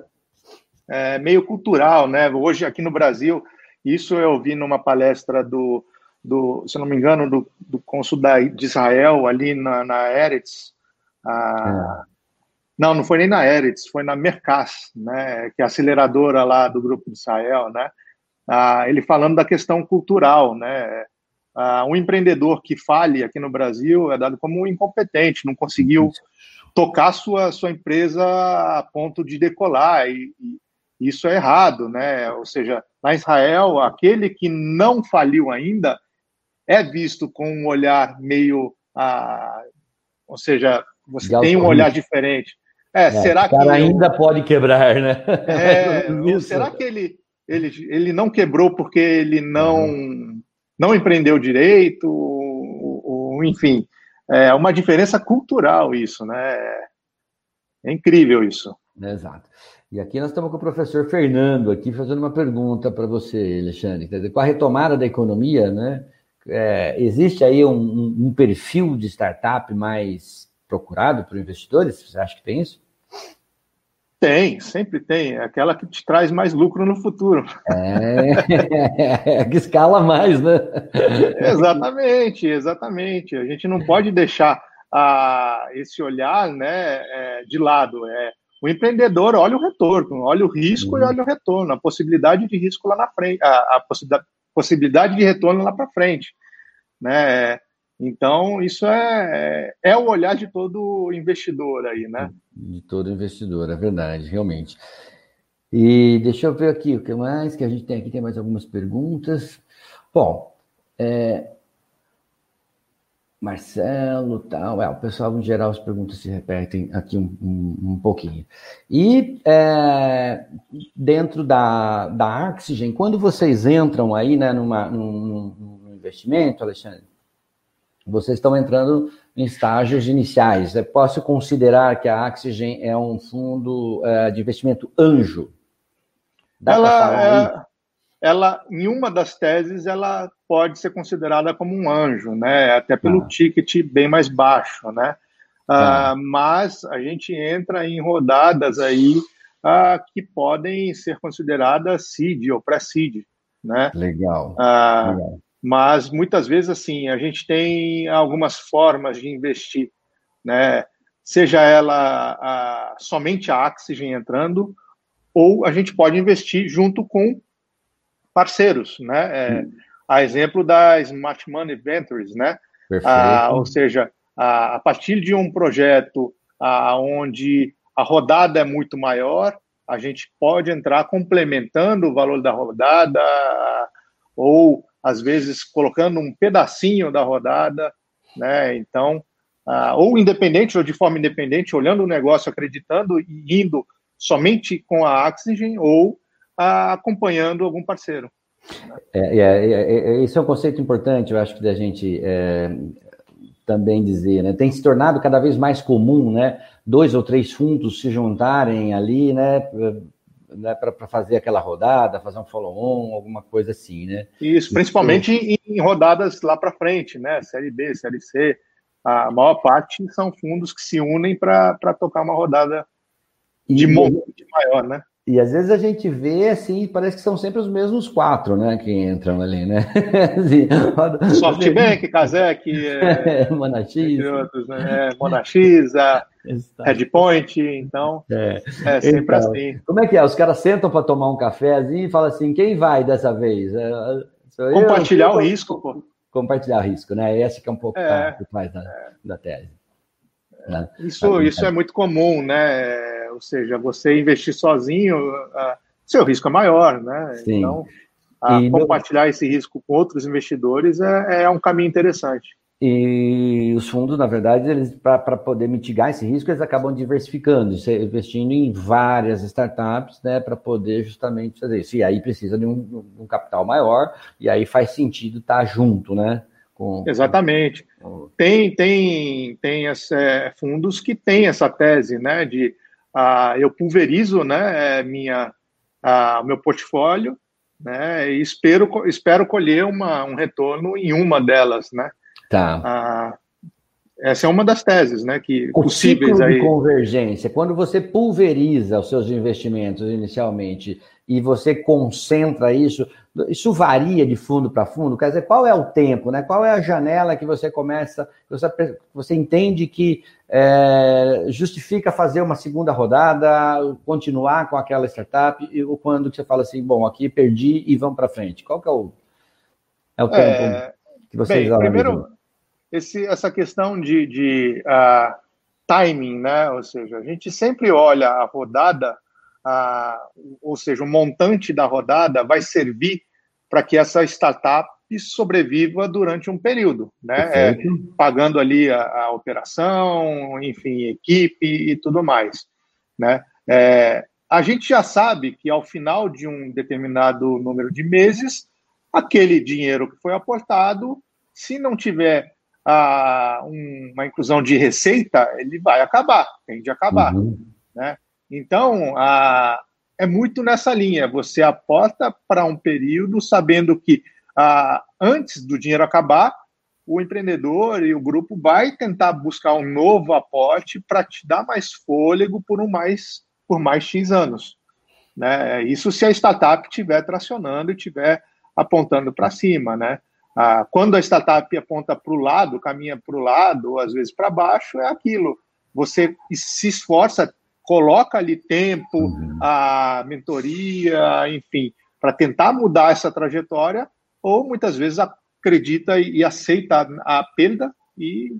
É meio cultural, né? Hoje aqui no Brasil, isso eu vi numa palestra do do, se não me engano, do, do cônsul de Israel ali na, na Eretz. É. Não, não foi nem na Eretz, foi na Mercas, né, que é a aceleradora lá do Grupo de Israel, né? Ah, ele falando da questão cultural, né? Ah, um empreendedor que fale aqui no Brasil é dado como incompetente, não conseguiu tocar sua, sua empresa a ponto de decolar, e, e isso é errado, né? Ou seja, na Israel, aquele que não faliu ainda é visto com um olhar meio. Ah, ou seja, você tem um olhar diferente. É, é será que. Cara ainda pode quebrar, né? É, [LAUGHS] será que ele, ele, ele não quebrou porque ele não, uhum. não empreendeu direito? Ou, ou, enfim, é uma diferença cultural isso, né? É incrível isso. Exato. E aqui nós estamos com o professor Fernando aqui fazendo uma pergunta para você, Alexandre. Quer dizer, com a retomada da economia, né? é, existe aí um, um, perfil de startup mais procurado por investidores? Você acha que tem isso? Tem, sempre tem. É aquela que te traz mais lucro no futuro. É, [LAUGHS] que escala mais, né? exatamente, exatamente. A gente não pode deixar ah, esse olhar né, é, de lado. É, o empreendedor olha o retorno, olha o risco uhum. e olha o retorno, a possibilidade de risco lá na frente, a, a possibilidade, possibilidade de retorno lá para frente, né? Então, isso é, é o olhar de todo investidor aí, né? De todo investidor, é verdade, realmente. E deixa eu ver aqui o que mais que a gente tem aqui, tem mais algumas perguntas. Bom, é, Marcelo, tal. É, o pessoal, em geral, as perguntas se repetem aqui um, um, um pouquinho. E é, dentro da, da Oxygen, quando vocês entram aí né, numa, num, num investimento, Alexandre, vocês estão entrando em estágios iniciais. Eu posso considerar que a Oxygen é um fundo é, de investimento anjo? Dá ela, ela, em uma das teses, ela pode ser considerada como um anjo, né? Até pelo ah. ticket bem mais baixo, né? Ah, ah. Mas a gente entra em rodadas aí ah, que podem ser consideradas seed ou pré-seed, né? Legal. Ah, Legal. Mas muitas vezes assim a gente tem algumas formas de investir, né? Seja ela somente a Oxygen entrando, ou a gente pode investir junto com parceiros, né? É, a exemplo da Smart Money Ventures, né? Ah, ou seja, a, a, partir de um projeto ah, onde a rodada é muito maior, a gente pode entrar complementando o valor da rodada ou às vezes colocando um pedacinho da rodada, né? Então, ah, ou independente ou de forma independente, olhando o negócio, acreditando e indo somente com a Oxygen ou acompanhando algum parceiro. É, é, é, esse é um conceito importante, eu acho que da gente é, também dizer, né? Tem se tornado cada vez mais comum, né? Dois ou três fundos se juntarem ali, né? né para fazer aquela rodada, fazer um follow-on, alguma coisa assim, né? Isso, principalmente em, em rodadas lá para frente, né? Série B, Série C, a maior parte são fundos que se unem para tocar uma rodada de, e... de maior, né? E às vezes a gente vê assim, parece que são sempre os mesmos quatro, né, que entram ali, né? [LAUGHS] assim, Softbank, Kazek, [LAUGHS] é, Monax, outros, né? Monax, Redpoint, então é, é sempre então, assim. Como é que é? Os caras sentam para tomar um café assim e falam assim, quem vai dessa vez? É, Compartilhar eu, o risco, pô. Compartilhar o risco, né? Esse que é um pouco é, mais da, é. da tese. Né? Isso, isso é muito comum, né? Ou seja, você investir sozinho, uh, seu risco é maior, né? Sim. Então, uh, compartilhar esse risco com outros investidores é, é um caminho interessante. E os fundos, na verdade, eles para poder mitigar esse risco, eles acabam diversificando, investindo em várias startups, né, para poder justamente fazer isso. E aí precisa de um, um, capital maior, e aí faz sentido estar tá junto, né? Com, Exatamente. Com... Tem, tem, tem essa, é, fundos que têm essa tese, né, de uh, eu pulverizo, né, é, minha, uh, meu portfólio, né, e espero, espero colher uma, um retorno em uma delas, né? Tá. Ah, essa é uma das teses, né, que o possíveis ciclo aí. de convergência, quando você pulveriza os seus investimentos inicialmente e você concentra isso, isso varia de fundo para fundo. Quer dizer, qual é o tempo, né? Qual é a janela que você começa, você, você entende que é, justifica fazer uma segunda rodada, continuar com aquela startup, ou quando você fala assim, bom, aqui perdi e vamos para frente. Qual que é o, é o tempo é... que vocês Bem, primeiro, esse, essa questão de, de uh, timing, né? Ou seja, a gente sempre olha a rodada, uh, ou seja, o montante da rodada vai servir para que essa startup sobreviva durante um período, né? É, pagando ali a, a, operação, enfim, equipe e tudo mais, né? É, a gente já sabe que ao final de um determinado número de meses, aquele dinheiro que foi aportado, se não tiver a, uma inclusão de receita, ele vai acabar, tende a acabar. Uhum. Né? Então, a, é muito nessa linha. Você aporta para um período sabendo que antes do dinheiro acabar, o empreendedor e o grupo vai tentar buscar um novo aporte para te dar mais fôlego por um mais por mais x anos. Né? Isso se a startup estiver tracionando e estiver apontando para cima, né? Ah, quando a startup aponta para o lado, caminha para o lado, ou às vezes para baixo, é aquilo. Você se esforça, coloca ali tempo, uhum. a mentoria, enfim, para tentar mudar essa trajetória, ou muitas vezes acredita e aceita a perda e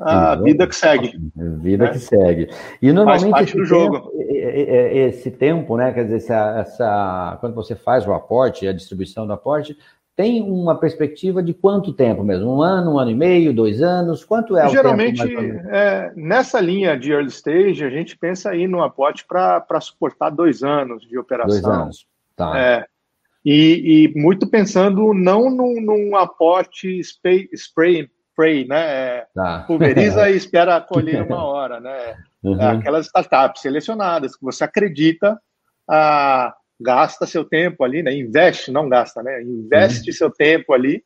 a vida que segue. Vida né? que segue. E normalmente faz parte do jogo. esse tempo, né? Quer dizer, essa, essa, quando você faz o aporte, a distribuição do aporte, tem uma perspectiva de quanto tempo mesmo? Um ano, um ano e meio, dois anos? Quanto é Geralmente, o tempo? Geralmente, é, nessa linha de early stage, a gente pensa aí no aporte para suportar dois anos de operação. Dois anos, tá. É, e, e, muito pensando não num, num aporte spray, spray, né? É, tá. Pulveriza e espera colher uma [LAUGHS] hora, né? Uhum. Aquelas startups selecionadas que você acredita a gasta seu tempo ali, né? Investe, não gasta, né? Investe uhum. seu tempo ali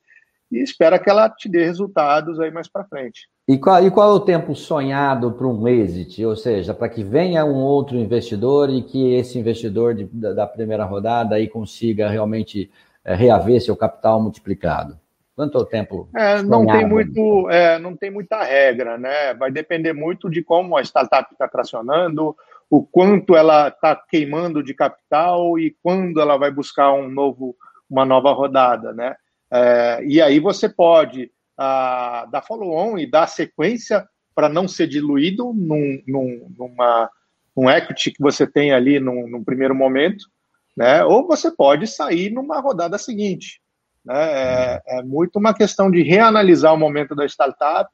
e espera que ela te dê resultados aí mais para frente. E qual, e qual é o tempo sonhado para um exit? Ou seja, para que venha um outro investidor e que esse investidor de, da, da, primeira rodada aí consiga realmente é, reaver seu capital multiplicado? Quanto é o tempo? É, não tem muito, é, não tem muita regra, né? Vai depender muito de como a startup está tracionando, o quanto ela está queimando de capital e quando ela vai buscar um novo, uma nova rodada, né? É, e aí você pode ah, dar follow-on e dar sequência para não ser diluído num, num, numa, num equity que você tem ali num, num, primeiro momento, né? Ou você pode sair numa rodada seguinte. Né? É, é muito uma questão de reanalisar o momento da startup,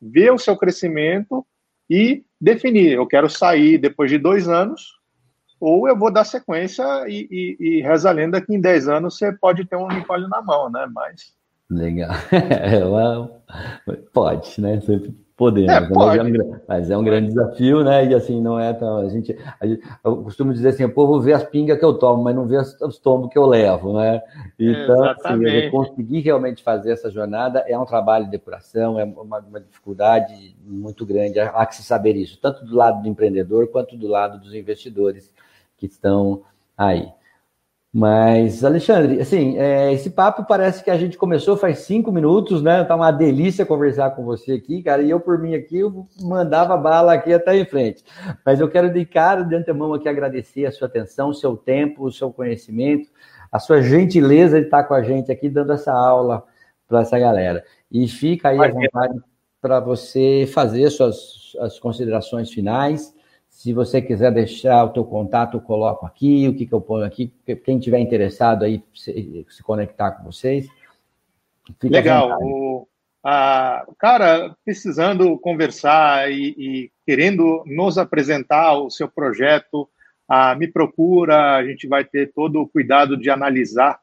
ver o seu crescimento e definir, eu quero sair depois de dois anos, ou eu vou dar sequência e, e, e reza a lenda que em 10 anos você pode ter um unicórnio na mão, né? Mas. Legal. [LAUGHS] pode, né? Sempre podemos. É, mas, é um, mas, é um, grande desafio, né? E assim, não é tão. A gente, a gente, eu costumo dizer assim: o povo vê as pingas que eu tomo, mas não vê os tombos que eu levo, né? Então, assim, conseguir realmente fazer essa jornada é um trabalho de depuração, é uma, uma dificuldade muito grande. Há que se saber isso, tanto do lado do empreendedor quanto do lado dos investidores que estão aí. Mas, Alexandre, assim, é, esse papo parece que a gente começou faz cinco minutos, né? Tá uma delícia conversar com você aqui, cara. E eu, por mim aqui, eu mandava bala aqui até em frente. Mas eu quero de cara, de antemão, aqui agradecer a sua atenção, o seu tempo, o seu conhecimento. a sua gentileza de estar com a gente aqui, dando essa aula para essa galera. E fica aí à vontade para você fazer suas as considerações finais. Se você quiser deixar o teu contato, eu coloco aqui, o que, que eu ponho aqui. Quem tiver interessado aí se, se conectar com vocês. Legal. O, a, cara, precisando conversar e, e, querendo nos apresentar o seu projeto, a, me procura, a gente vai ter todo o cuidado de analisar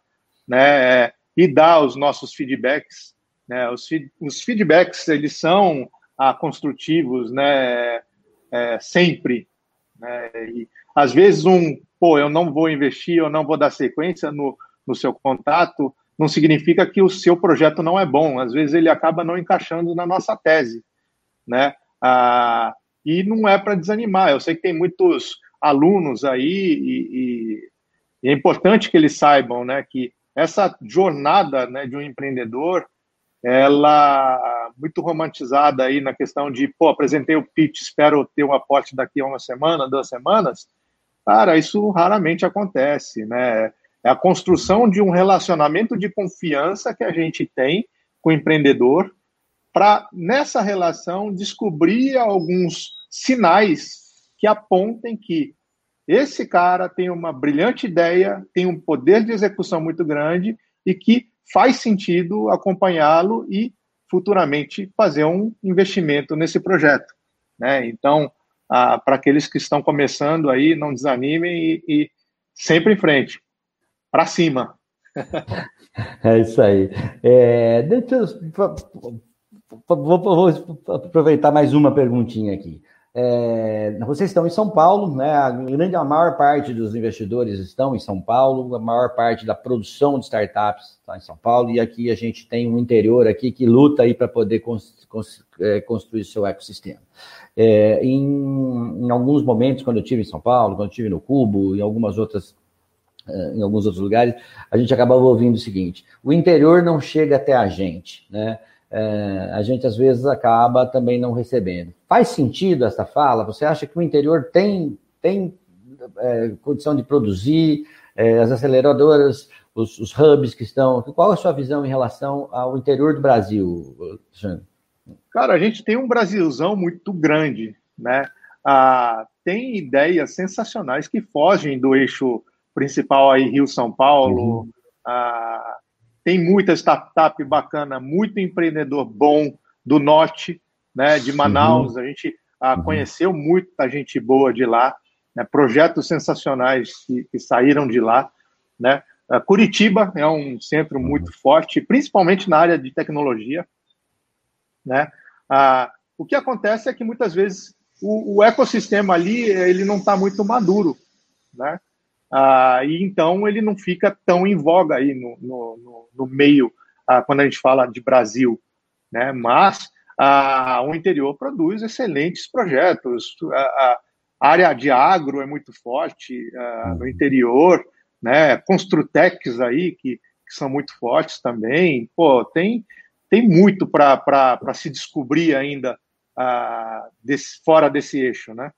né, e dar os nossos feedbacks. Né, os, os feedbacks, eles são a, construtivos, né, é, sempre. Né, e, às vezes, um, pô, eu não vou investir, eu não vou dar sequência no, no seu contato, não significa que o seu projeto não é bom. Às vezes ele acaba não encaixando na nossa tese, né? Ah, e não é para desanimar. Eu sei que tem muitos alunos aí e, e, e, é importante que eles saibam, né, que essa jornada, né, de um empreendedor, ela muito romantizada aí na questão de, pô, apresentei o pitch, espero ter um aporte daqui a uma semana, duas semanas. Cara, isso raramente acontece, né? É a construção de um relacionamento de confiança que a gente tem com o empreendedor para, nessa relação, descobrir alguns sinais que apontem que esse cara tem uma brilhante ideia, tem um poder de execução muito grande e que faz sentido acompanhá-lo e futuramente fazer um investimento nesse projeto. Né? Então, ah, para aqueles que estão começando aí, não desanimem e, e sempre em frente para cima. [LAUGHS] É isso aí. É, deixa eu, vou, vou, aproveitar mais uma perguntinha aqui. É, vocês estão em São Paulo, né? A grande, a maior parte dos investidores estão em São Paulo, a maior parte da produção de startups está em São Paulo, e aqui a gente tem um interior aqui que luta aí para poder cons, cons, é, construir seu ecossistema. É, em, em, alguns momentos, quando eu estive em São Paulo, quando eu estive no Cubo, em algumas outras eh, em alguns outros lugares, a gente acabava ouvindo o seguinte: o interior não chega até a gente, né? É, a gente às vezes acaba também não recebendo. Faz sentido essa fala? Você acha que o interior tem, tem é, condição de produzir é, as aceleradoras, os, os, hubs que estão? Qual a sua visão em relação ao interior do Brasil, Jean? Cara, a gente tem um Brasilzão muito grande, né? Ah, tem ideias sensacionais que fogem do eixo principal aí, Rio-São Paulo. Uhum. Ah, tem muita startup bacana, muito empreendedor bom do norte, né, de Manaus. Uhum. A gente ah, conheceu muita gente boa de lá, né, projetos sensacionais que, que, saíram de lá. Né. Ah, Curitiba é um centro uhum. muito forte, principalmente na área de tecnologia. Né. Ah, o que acontece é que muitas vezes o, o ecossistema ali ele não está muito maduro, né? Ah, e então ele não fica tão em voga aí no, no, no meio, ah, quando a gente fala de Brasil. Né? Mas ah, o interior produz excelentes projetos. A, a área de agro é muito forte ah, no interior, né? Construtecs aí, que, que, são muito fortes também. Pô, tem, tem muito para se descobrir ainda ah, desse, fora desse eixo, né?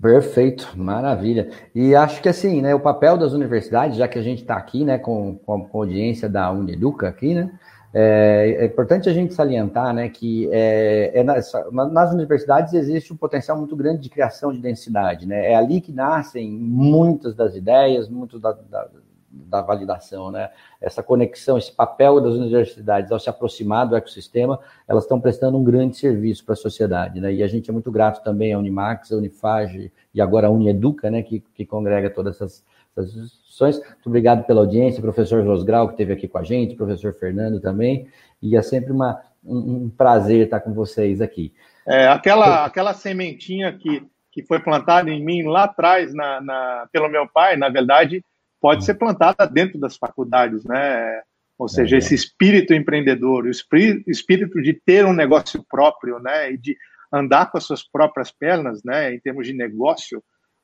Perfeito, maravilha. E acho que assim, né, o papel das universidades, já que a gente está aqui, né, com, com, a audiência da Uneduca aqui, né, é, é, importante a gente salientar, né, que é, é nas, nas, universidades existe um potencial muito grande de criação de densidade, né, é ali que nascem muitas das ideias, muitas da, da, da validação, né? Essa conexão, esse papel das universidades ao se aproximar do ecossistema, elas estão prestando um grande serviço para a sociedade, né? E a gente é muito grato também à Unimax, à Unifage e agora à Unieduca, né? Que, que congrega todas essas, essas instituições. Muito obrigado pela audiência, professor Rosgrau, que esteve aqui com a gente, professor Fernando também, e é sempre uma, um, um prazer estar com vocês aqui. É, aquela, aquela sementinha que, que foi plantada em mim lá atrás, na, na, pelo meu pai, na verdade, pode ser plantada dentro das faculdades, né? Ou seja, é. esse espírito empreendedor, o espírito de ter um negócio próprio, né? E de andar com as suas próprias pernas, né? Em termos de negócio,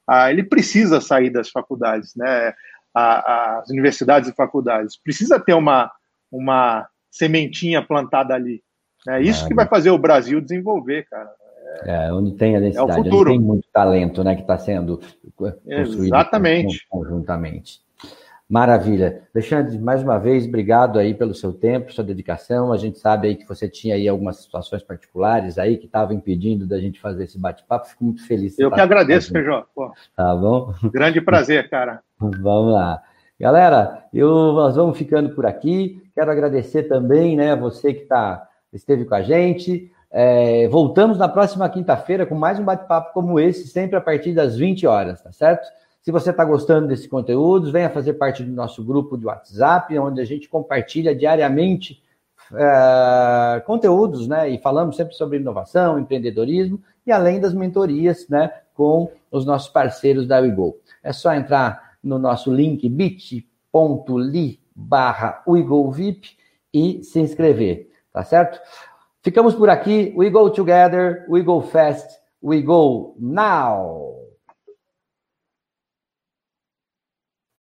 ah, ele precisa sair das faculdades, né? as universidades e faculdades precisa ter uma uma sementinha plantada ali. É isso é, que vai fazer o Brasil desenvolver, cara. É, onde tem a densidade, é o futuro. onde tem muito talento, né, que está sendo construído Exatamente. conjuntamente. Maravilha. Alexandre, mais uma vez, obrigado aí pelo seu tempo, sua dedicação. A gente sabe aí que você tinha aí algumas situações particulares aí que estavam impedindo da gente fazer esse bate-papo. Fico muito feliz. Eu que agradeço, Feijó. Tá bom? Grande prazer, cara. [LAUGHS] vamos lá. Galera, eu, nós vamos ficando por aqui. Quero agradecer também, né, você que tá, esteve com a gente. É, voltamos na próxima quinta-feira com mais um bate-papo como esse, sempre a partir das 20 horas, tá certo? Se você está gostando desse conteúdo, venha fazer parte do nosso grupo de WhatsApp, onde a gente compartilha diariamente é, conteúdos, né? E falamos sempre sobre inovação, empreendedorismo e além das mentorias, né? Com os nossos parceiros da WeGo. É só entrar no nosso link bit.ly barra e se inscrever, tá certo? Ficamos por aqui. We go together, we go fast, we go now.